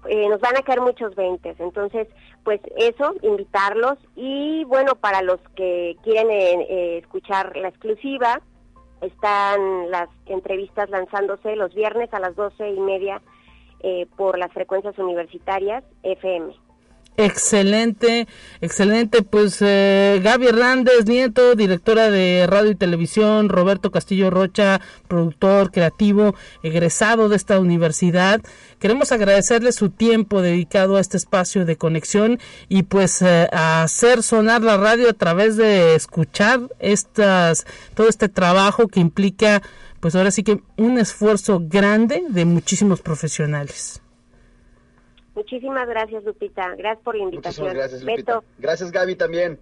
eh, nos van a caer muchos veintes. Entonces, pues eso, invitarlos y bueno, para los que quieren eh, eh, escuchar la exclusiva, están las entrevistas lanzándose los viernes a las doce y media por las frecuencias universitarias FM. Excelente, excelente. Pues eh, Gaby Hernández Nieto, directora de radio y televisión, Roberto Castillo Rocha, productor creativo, egresado de esta universidad. Queremos agradecerle su tiempo dedicado a este espacio de conexión y pues eh, a hacer sonar la radio a través de escuchar estas, todo este trabajo que implica pues ahora sí que un esfuerzo grande de muchísimos profesionales. Muchísimas gracias, Lupita. Gracias por la invitación. gracias, Lupita. Gracias, Gaby, también.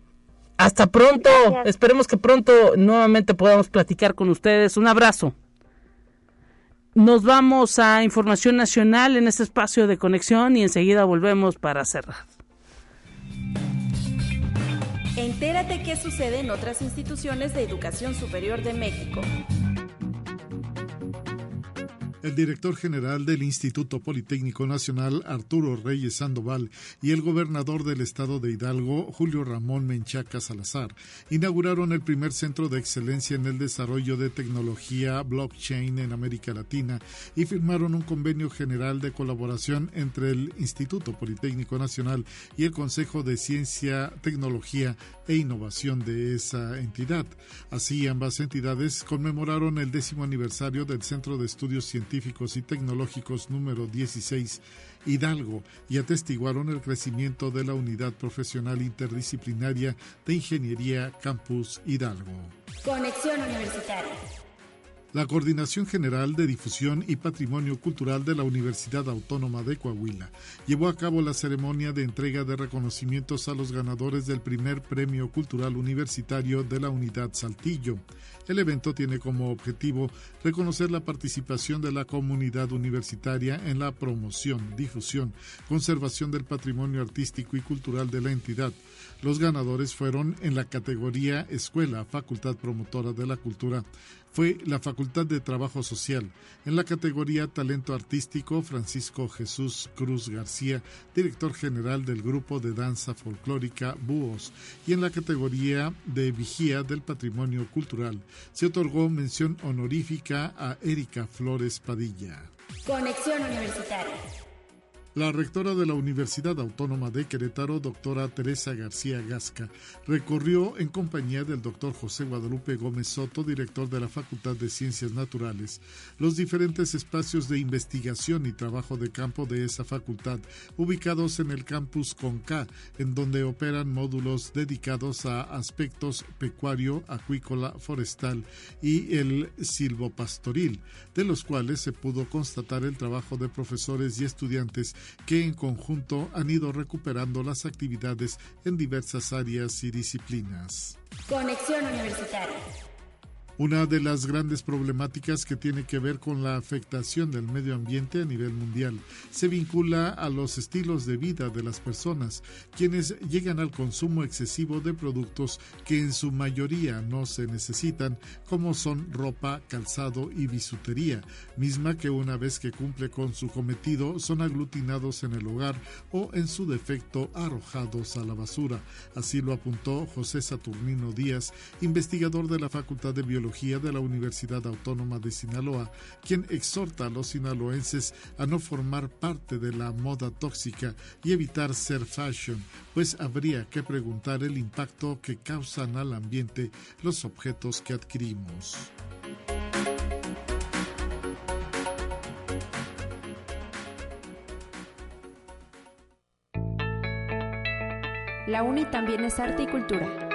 Hasta pronto. Esperemos que pronto nuevamente podamos platicar con ustedes. Un abrazo. Nos vamos a información nacional en este espacio de conexión y enseguida volvemos para cerrar. Entérate qué sucede en otras instituciones de educación superior de México. El director general del Instituto Politécnico Nacional, Arturo Reyes Sandoval, y el gobernador del estado de Hidalgo, Julio Ramón Menchaca Salazar, inauguraron el primer centro de excelencia en el desarrollo de tecnología blockchain en América Latina y firmaron un convenio general de colaboración entre el Instituto Politécnico Nacional y el Consejo de Ciencia, Tecnología e Innovación de esa entidad. Así, ambas entidades conmemoraron el décimo aniversario del Centro de Estudios Científicos y Tecnológicos número 16 Hidalgo y atestiguaron el crecimiento de la unidad profesional interdisciplinaria de Ingeniería Campus Hidalgo. Conexión Universitaria. La Coordinación General de Difusión y Patrimonio Cultural de la Universidad Autónoma de Coahuila llevó a cabo la ceremonia de entrega de reconocimientos a los ganadores del primer Premio Cultural Universitario de la Unidad Saltillo. El evento tiene como objetivo reconocer la participación de la comunidad universitaria en la promoción, difusión, conservación del patrimonio artístico y cultural de la entidad. Los ganadores fueron en la categoría Escuela, Facultad Promotora de la Cultura, fue la Facultad de Trabajo Social. En la categoría Talento Artístico, Francisco Jesús Cruz García, director general del Grupo de Danza Folclórica Búhos. Y en la categoría de Vigía del Patrimonio Cultural, se otorgó mención honorífica a Erika Flores Padilla. Conexión Universitaria. La rectora de la Universidad Autónoma de Querétaro, doctora Teresa García Gasca, recorrió en compañía del doctor José Guadalupe Gómez Soto, director de la Facultad de Ciencias Naturales, los diferentes espacios de investigación y trabajo de campo de esa facultad, ubicados en el campus Conca, en donde operan módulos dedicados a aspectos pecuario, acuícola, forestal y el silvopastoril, de los cuales se pudo constatar el trabajo de profesores y estudiantes que en conjunto han ido recuperando las actividades en diversas áreas y disciplinas. Conexión Universitaria. Una de las grandes problemáticas que tiene que ver con la afectación del medio ambiente a nivel mundial se vincula a los estilos de vida de las personas, quienes llegan al consumo excesivo de productos que en su mayoría no se necesitan, como son ropa, calzado y bisutería, misma que una vez que cumple con su cometido son aglutinados en el hogar o en su defecto arrojados a la basura. Así lo apuntó José Saturnino Díaz, investigador de la Facultad de Biología de la Universidad Autónoma de Sinaloa, quien exhorta a los sinaloenses a no formar parte de la moda tóxica y evitar ser fashion, pues habría que preguntar el impacto que causan al ambiente los objetos que adquirimos. La UNI también es arte y cultura.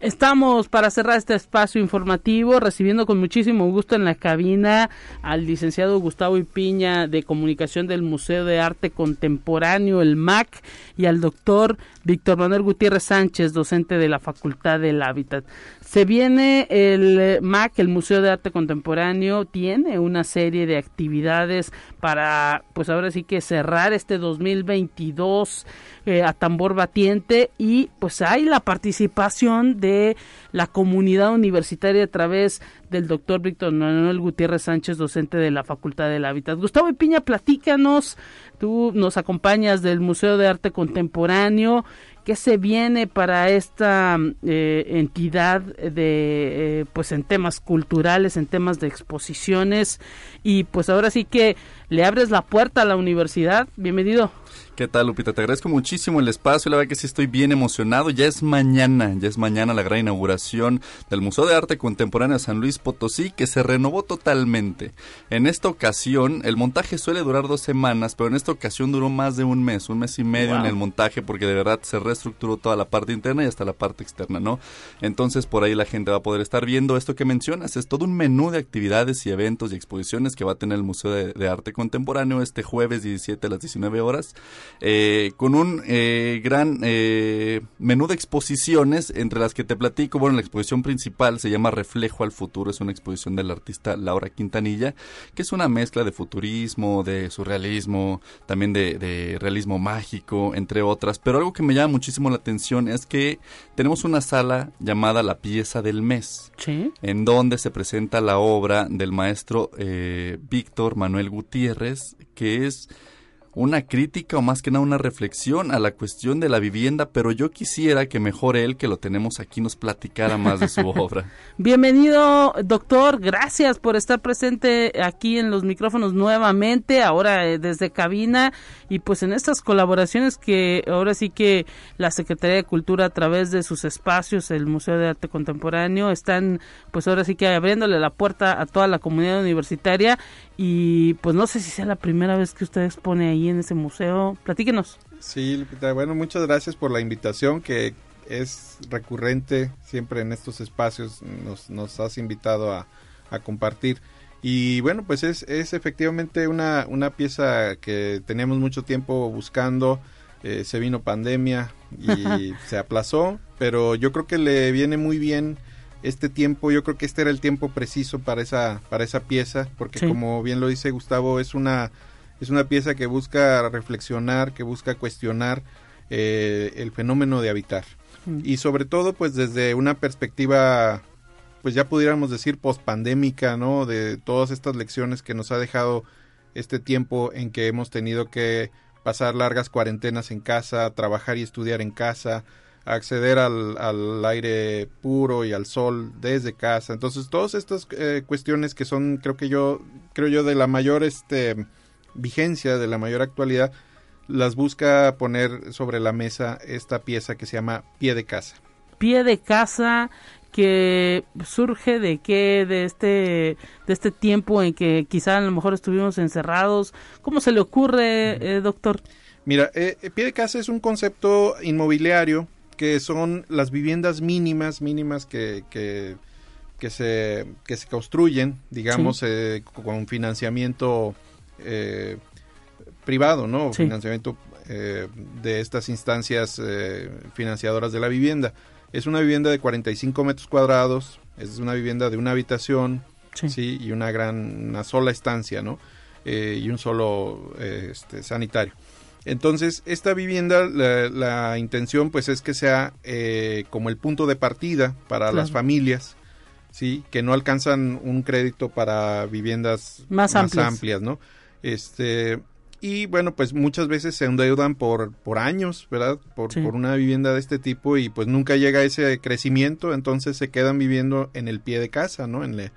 Estamos para cerrar este espacio informativo recibiendo con muchísimo gusto en la cabina al licenciado Gustavo Ipiña de Comunicación del Museo de Arte Contemporáneo, el MAC, y al doctor Víctor Manuel Gutiérrez Sánchez, docente de la Facultad del Hábitat. Se viene el MAC, el Museo de Arte Contemporáneo, tiene una serie de actividades para, pues ahora sí que cerrar este 2022 eh, a tambor batiente y pues hay la participación de la comunidad universitaria a través del doctor Víctor Manuel Gutiérrez Sánchez, docente de la Facultad del Hábitat. Gustavo Piña, platícanos, tú nos acompañas del Museo de Arte Contemporáneo qué se viene para esta eh, entidad de, eh, pues en temas culturales, en temas de exposiciones y pues ahora sí que le abres la puerta a la universidad. Bienvenido. ¿Qué tal, Lupita? Te agradezco muchísimo el espacio. La verdad que sí estoy bien emocionado. Ya es mañana, ya es mañana la gran inauguración del Museo de Arte Contemporáneo de San Luis Potosí, que se renovó totalmente. En esta ocasión, el montaje suele durar dos semanas, pero en esta ocasión duró más de un mes, un mes y medio en el montaje, porque de verdad se reestructuró toda la parte interna y hasta la parte externa, ¿no? Entonces, por ahí la gente va a poder estar viendo esto que mencionas. Es todo un menú de actividades y eventos y exposiciones que va a tener el Museo de, de Arte Contemporáneo este jueves 17 a las 19 horas eh, con un eh, gran eh, menú de exposiciones, entre las que te platico, bueno, la exposición principal se llama Reflejo al Futuro, es una exposición del artista Laura Quintanilla, que es una mezcla de futurismo, de surrealismo, también de, realismo mágico, entre otras, pero algo que me llama muchísimo la atención es que tenemos una sala llamada La Pieza del Mes, en donde se presenta la obra del maestro Víctor Manuel Gutiérrez, que es una crítica o más que nada una reflexión a la cuestión de la vivienda, pero yo quisiera que mejor él, que lo tenemos aquí, nos platicara más de su obra. Bienvenido, doctor. Gracias por estar presente aquí en los micrófonos nuevamente, ahora eh, desde cabina y pues en estas colaboraciones que ahora sí que la Secretaría de Cultura a través de sus espacios, el Museo de Arte Contemporáneo, están pues ahora sí que abriéndole la puerta a toda la comunidad universitaria y pues no sé si sea la primera vez que usted expone ahí en ese museo. Platíquenos. Sí, Lupita, bueno, muchas gracias por la invitación que es recurrente siempre en estos espacios, nos, nos has invitado a, compartir. Y bueno, pues es, es efectivamente una, una pieza que teníamos mucho tiempo buscando, eh, se vino pandemia y se aplazó, pero yo creo que le viene muy bien este tiempo, yo creo que este era el tiempo preciso para esa, para esa pieza, porque como bien lo dice Gustavo, es una, es una pieza que busca reflexionar, que busca cuestionar eh, el fenómeno de habitar. Mm. Y sobre todo, pues desde una perspectiva, pues ya pudiéramos decir pospandémica, ¿no? De todas estas lecciones que nos ha dejado este tiempo en que hemos tenido que pasar largas cuarentenas en casa, trabajar y estudiar en casa, acceder al, al, aire puro y al sol desde casa. Entonces, todas estas eh, cuestiones que son, creo que yo, creo yo, de la mayor este, vigencia, de la mayor actualidad, las busca poner sobre la mesa esta pieza que se llama Pie de Casa. Pie de Casa que surge de qué de este de este tiempo en que quizá a lo mejor estuvimos encerrados. Cómo se le ocurre eh, doctor mira eh, pie de casa es un concepto inmobiliario que son las viviendas mínimas, mínimas que, que, que se, que se construyen, digamos, eh, con financiamiento eh, privado, ¿no? Financiamiento eh, de estas instancias financiadoras de la vivienda. Es una vivienda de 45 metros cuadrados, es una vivienda de una habitación, sí, y una gran, una sola estancia, ¿no? y un solo este, sanitario. Entonces, esta vivienda, la, intención pues es que sea eh, como el punto de partida para las familias, ¿sí? Que no alcanzan un crédito para viviendas más, amplias. ¿no? Este, y bueno, pues muchas veces se endeudan por, por años, ¿verdad? Por, por una vivienda de este tipo y pues nunca llega ese crecimiento, entonces se quedan viviendo en el pie de casa, ¿no? En,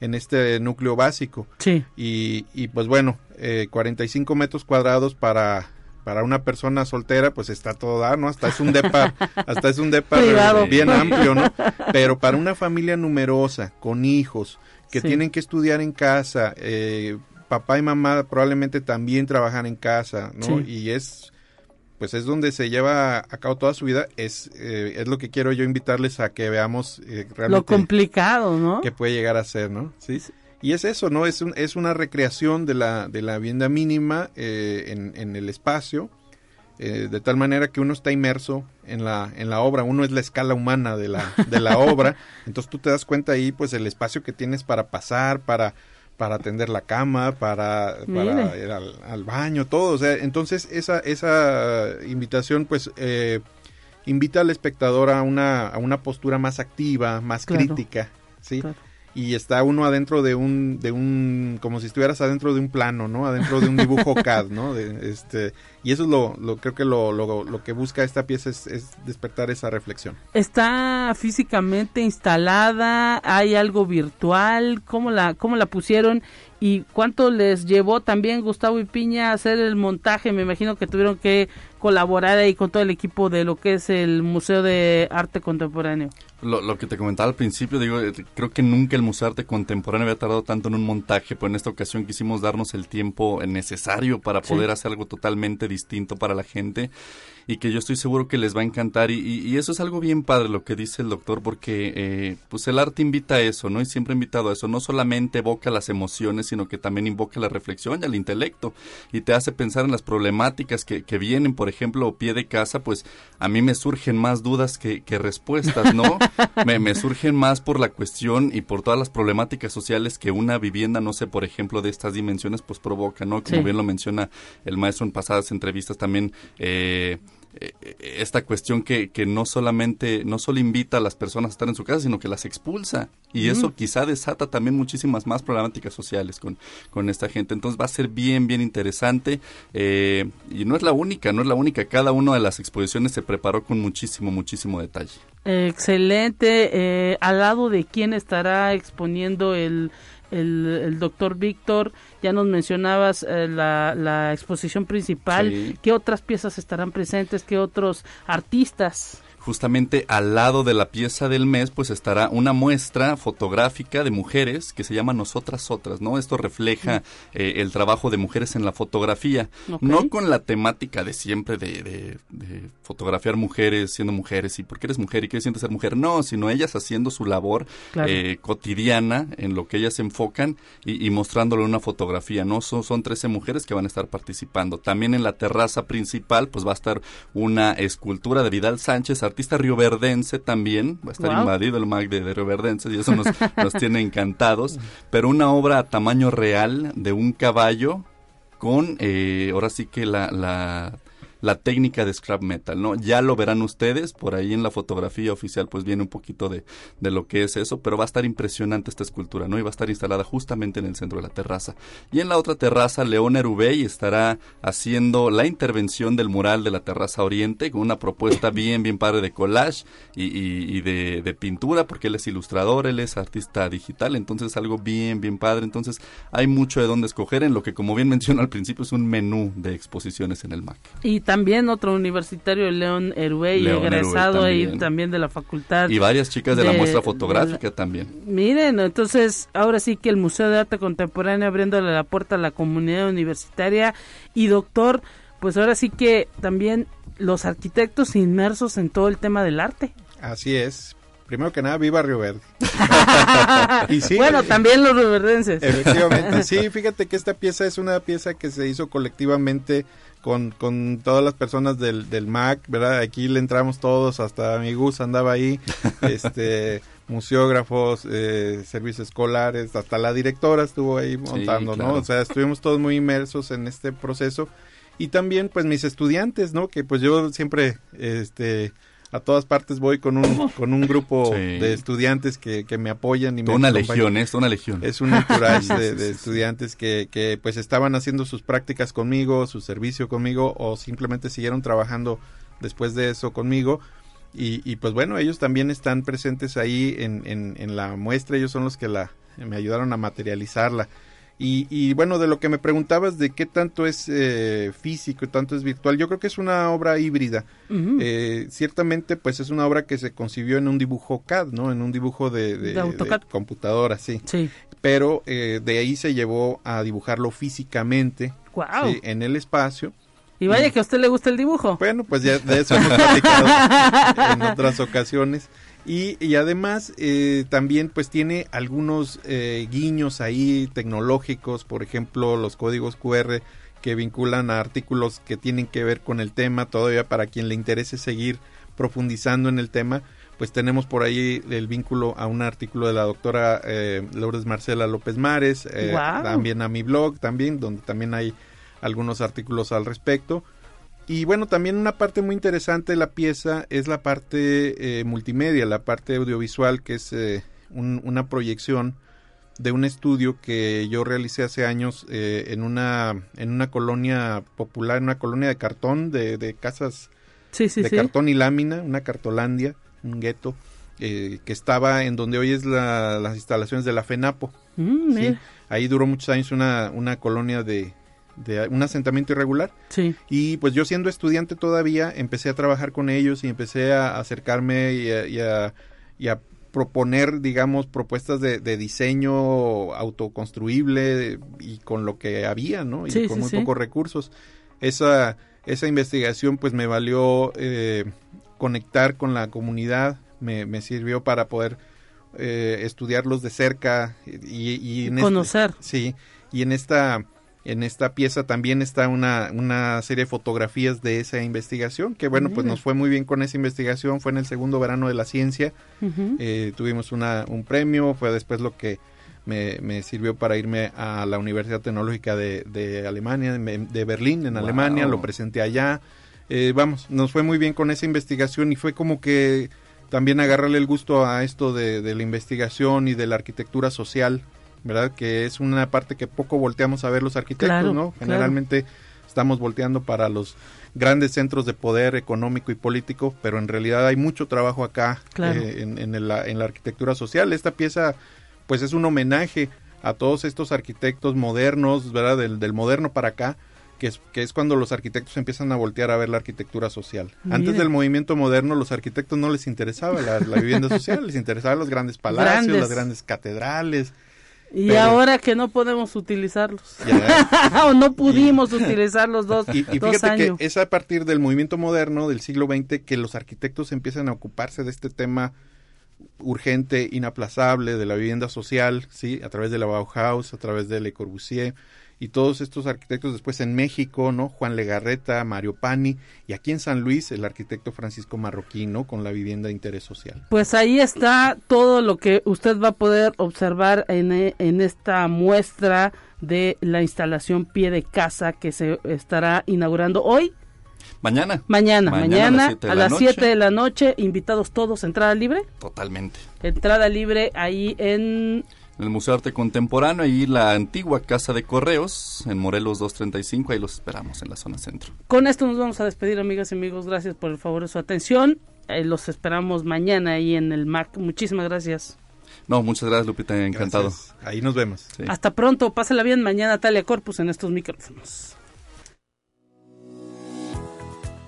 en este núcleo básico. Sí. Y, y pues bueno, eh, 45 metros cuadrados para para una persona soltera pues está todo dar, ¿no? Hasta es un depa, hasta es un depa bien amplio, ¿no? Pero para una familia numerosa, con hijos, que tienen que estudiar en casa, eh, papá y mamá probablemente también trabajan en casa, ¿no? Y es pues es donde se lleva a cabo toda su vida, es, eh, es lo que quiero yo invitarles a que veamos eh, realmente lo complicado, ¿no? Que puede llegar a ser, ¿no? Sí. Y es eso, ¿no? Es, un, es una recreación de la, de la vivienda mínima eh, en, en, el espacio, eh, de tal manera que uno está inmerso en la, en la obra, uno es la escala humana de la, de la obra, entonces tú te das cuenta ahí, pues, el espacio que tienes para pasar, para para atender la cama, para, para ir al, baño, todo. O sea, entonces esa, esa invitación, pues, eh, invita al espectador a una, a una postura más activa, más crítica, ¿sí? Y está uno adentro de un de un como si estuvieras adentro de un plano no adentro de un dibujo CAD no de, este y eso es lo, lo creo que lo, lo, lo, que busca esta pieza es, es, despertar esa reflexión. Está físicamente instalada hay algo virtual cómo la cómo la pusieron y cuánto les llevó también Gustavo y Piña a hacer el montaje me imagino que tuvieron que colaborar ahí con todo el equipo de lo que es el Museo de Arte Contemporáneo lo, lo, que te comentaba al principio, digo, eh, creo que nunca el Museo de Arte Contemporáneo había tardado tanto en un montaje, pero en esta ocasión quisimos darnos el tiempo necesario para poder sí. hacer algo totalmente distinto para la gente y que yo estoy seguro que les va a encantar y, y, y eso es algo bien padre lo que dice el doctor porque eh, pues el arte invita a eso, ¿no? Y siempre ha invitado a eso, no solamente evoca las emociones, sino que también invoca la reflexión y el intelecto y te hace pensar en las problemáticas que, que vienen, por ejemplo, pie de casa, pues a mí me surgen más dudas que, que respuestas, ¿no? me, me, surgen más por la cuestión y por todas las problemáticas sociales que una vivienda, no sé, por ejemplo, de estas dimensiones, pues provoca, ¿no? Como sí. bien lo menciona el maestro en pasadas entrevistas también, eh, esta cuestión que, que, no solamente, no solo invita a las personas a estar en su casa, sino que las expulsa. Y mm. eso quizá desata también muchísimas más problemáticas sociales con, con esta gente. Entonces va a ser bien, bien interesante. Eh, y no es la única, no es la única. Cada una de las exposiciones se preparó con muchísimo, muchísimo detalle. Excelente. Eh, al lado de quién estará exponiendo el, el, el doctor Víctor, ya nos mencionabas eh, la, la, exposición principal, sí. ¿qué otras piezas estarán presentes? ¿Qué otros artistas? Justamente al lado de la pieza del mes pues estará una muestra fotográfica de mujeres que se llama Nosotras Otras, ¿no? Esto refleja eh, el trabajo de mujeres en la fotografía, okay. no con la temática de siempre de, de, de, fotografiar mujeres siendo mujeres y porque eres mujer y qué sientes ser mujer, no, sino ellas haciendo su labor claro. eh, cotidiana en lo que ellas se enfocan y, y mostrándole una fotografía, ¿no? Son, son 13 mujeres que van a estar participando. También en la terraza principal pues va a estar una escultura de Vidal Sánchez, artista rioverdense también, va a estar wow. invadido el MAC de, de rioverdenses y eso nos, nos tiene encantados, pero una obra a tamaño real de un caballo con, eh, ahora sí que la, la la técnica de scrap metal, ¿no? Ya lo verán ustedes, por ahí en la fotografía oficial pues viene un poquito de, de, lo que es eso, pero va a estar impresionante esta escultura, ¿no? Y va a estar instalada justamente en el centro de la terraza. Y en la otra terraza, León Erubey estará haciendo la intervención del mural de la terraza oriente con una propuesta bien, bien padre de collage y, y, y de, de, pintura, porque él es ilustrador, él es artista digital, entonces algo bien, bien padre. Entonces hay mucho de dónde escoger en lo que, como bien mencionó al principio, es un menú de exposiciones en el MAC. Otro universitario, León Heruey, León egresado ahí también. también de la facultad. Y varias chicas de, de la muestra fotográfica también. Miren, entonces ahora sí que el Museo de Arte Contemporáneo abriéndole la puerta a la comunidad universitaria y doctor, pues ahora sí que también los arquitectos inmersos en todo el tema del arte. Así es, primero que nada, viva Río Verde. y sí, bueno, también los rioverdenses. Efectivamente, sí, fíjate que esta pieza es una pieza que se hizo colectivamente con, con todas las personas del, del MAC, ¿verdad? Aquí le entramos todos, hasta mi Gus andaba ahí, este, museógrafos, eh, servicios escolares, hasta la directora estuvo ahí montando, sí, claro. ¿no? O sea, estuvimos todos muy inmersos en este proceso y también pues mis estudiantes, ¿no? Que pues yo siempre, este, a todas partes voy con un con un grupo sí. de estudiantes que, que, me apoyan y me una legión es una legión. Es un entourage de, de, estudiantes que, que pues estaban haciendo sus prácticas conmigo su servicio conmigo o simplemente siguieron trabajando después de eso conmigo. Y, y pues bueno ellos también están presentes ahí en, en, en la muestra. Ellos son los que la me ayudaron a materializarla y, y, bueno, de lo que me preguntabas de qué tanto es eh, físico y tanto es virtual, yo creo que es una obra híbrida. Uh -huh. eh, ciertamente, pues es una obra que se concibió en un dibujo CAD, ¿no? En un dibujo de, de, de, de computadora, sí. sí. Pero eh, de ahí se llevó a dibujarlo físicamente wow. ¿sí? en el espacio. Y vaya que a usted le gusta el dibujo. Bueno, pues ya de eso hemos platicado en otras ocasiones. Y, y además eh, también pues tiene algunos eh, guiños ahí tecnológicos, por ejemplo los códigos QR que vinculan a artículos que tienen que ver con el tema, todavía para quien le interese seguir profundizando en el tema, pues tenemos por ahí el vínculo a un artículo de la doctora eh, Lourdes Marcela López Mares, wow. Eh, también a mi blog también, donde también hay algunos artículos al respecto. Y bueno, también una parte muy interesante de la pieza es la parte eh, multimedia, la parte audiovisual, que es eh, una proyección de un estudio que yo realicé hace años eh, en una en una colonia popular, en una colonia de cartón, de, de casas de cartón y lámina, una cartolandia, un gueto, eh, que estaba en donde hoy es las instalaciones de la FENAPO. Mm, Ahí duró muchos años una, una colonia de, de un asentamiento irregular. Sí. Y pues yo siendo estudiante todavía empecé a trabajar con ellos y empecé a acercarme y a, y a, proponer, digamos, propuestas de, diseño autoconstruible y con lo que había, ¿no? Y con muy pocos recursos. Esa, esa investigación pues me valió eh, conectar con la comunidad, me, me sirvió para poder eh, estudiarlos de cerca y, y este conocer. sí, y en esta en esta pieza también está una, una serie de fotografías de esa investigación, que bueno, pues nos fue muy bien con esa investigación, fue en el segundo verano de la ciencia, eh, tuvimos una, un premio, fue después lo que me, me, sirvió para irme a la Universidad Tecnológica de, de Alemania, de Berlín, en Alemania, lo presenté allá, eh, vamos, nos fue muy bien con esa investigación y fue como que también agarrarle el gusto a esto de, de la investigación y de la arquitectura social, ¿verdad? Que es una parte que poco volteamos a ver los arquitectos, ¿no? Generalmente estamos volteando para los grandes centros de poder económico y político, pero en realidad hay mucho trabajo acá eh, en, la, arquitectura social. Esta pieza, pues es un homenaje a todos estos arquitectos modernos, ¿verdad? Del, moderno para acá, que es, que es cuando los arquitectos empiezan a voltear a ver la arquitectura social. Antes del movimiento moderno, los arquitectos no les interesaba la, vivienda social, les interesaban los grandes palacios, las grandes catedrales, y ahora que no podemos utilizarlos. o no pudimos utilizar los dos. Y, y fíjate que es a partir del movimiento moderno del siglo XX que los arquitectos empiezan a ocuparse de este tema urgente, inaplazable de la vivienda social, sí, a través de la Bauhaus, a través de Le Corbusier, y todos estos arquitectos después en México, ¿no? Juan Legarreta, Mario Pani y aquí en San Luis el arquitecto Francisco Marroquino con la vivienda de interés social. Pues ahí está todo lo que usted va a poder observar en, en esta muestra de la instalación pie de casa que se estará inaugurando hoy. Mañana. Mañana, mañana, a las 7 de, la noche, invitados todos, entrada libre. Totalmente. Entrada libre ahí en en el Museo de Arte Contemporáneo, y la antigua Casa de Correos, en Morelos 235, ahí los esperamos en la zona centro. Con esto nos vamos a despedir, amigas y amigos, gracias por el favor de su atención, eh, los esperamos mañana ahí en el MAC, muchísimas gracias. No, muchas gracias Lupita, encantado. Ahí nos vemos. Hasta pronto, pásela bien mañana Talia Corpus en estos micrófonos.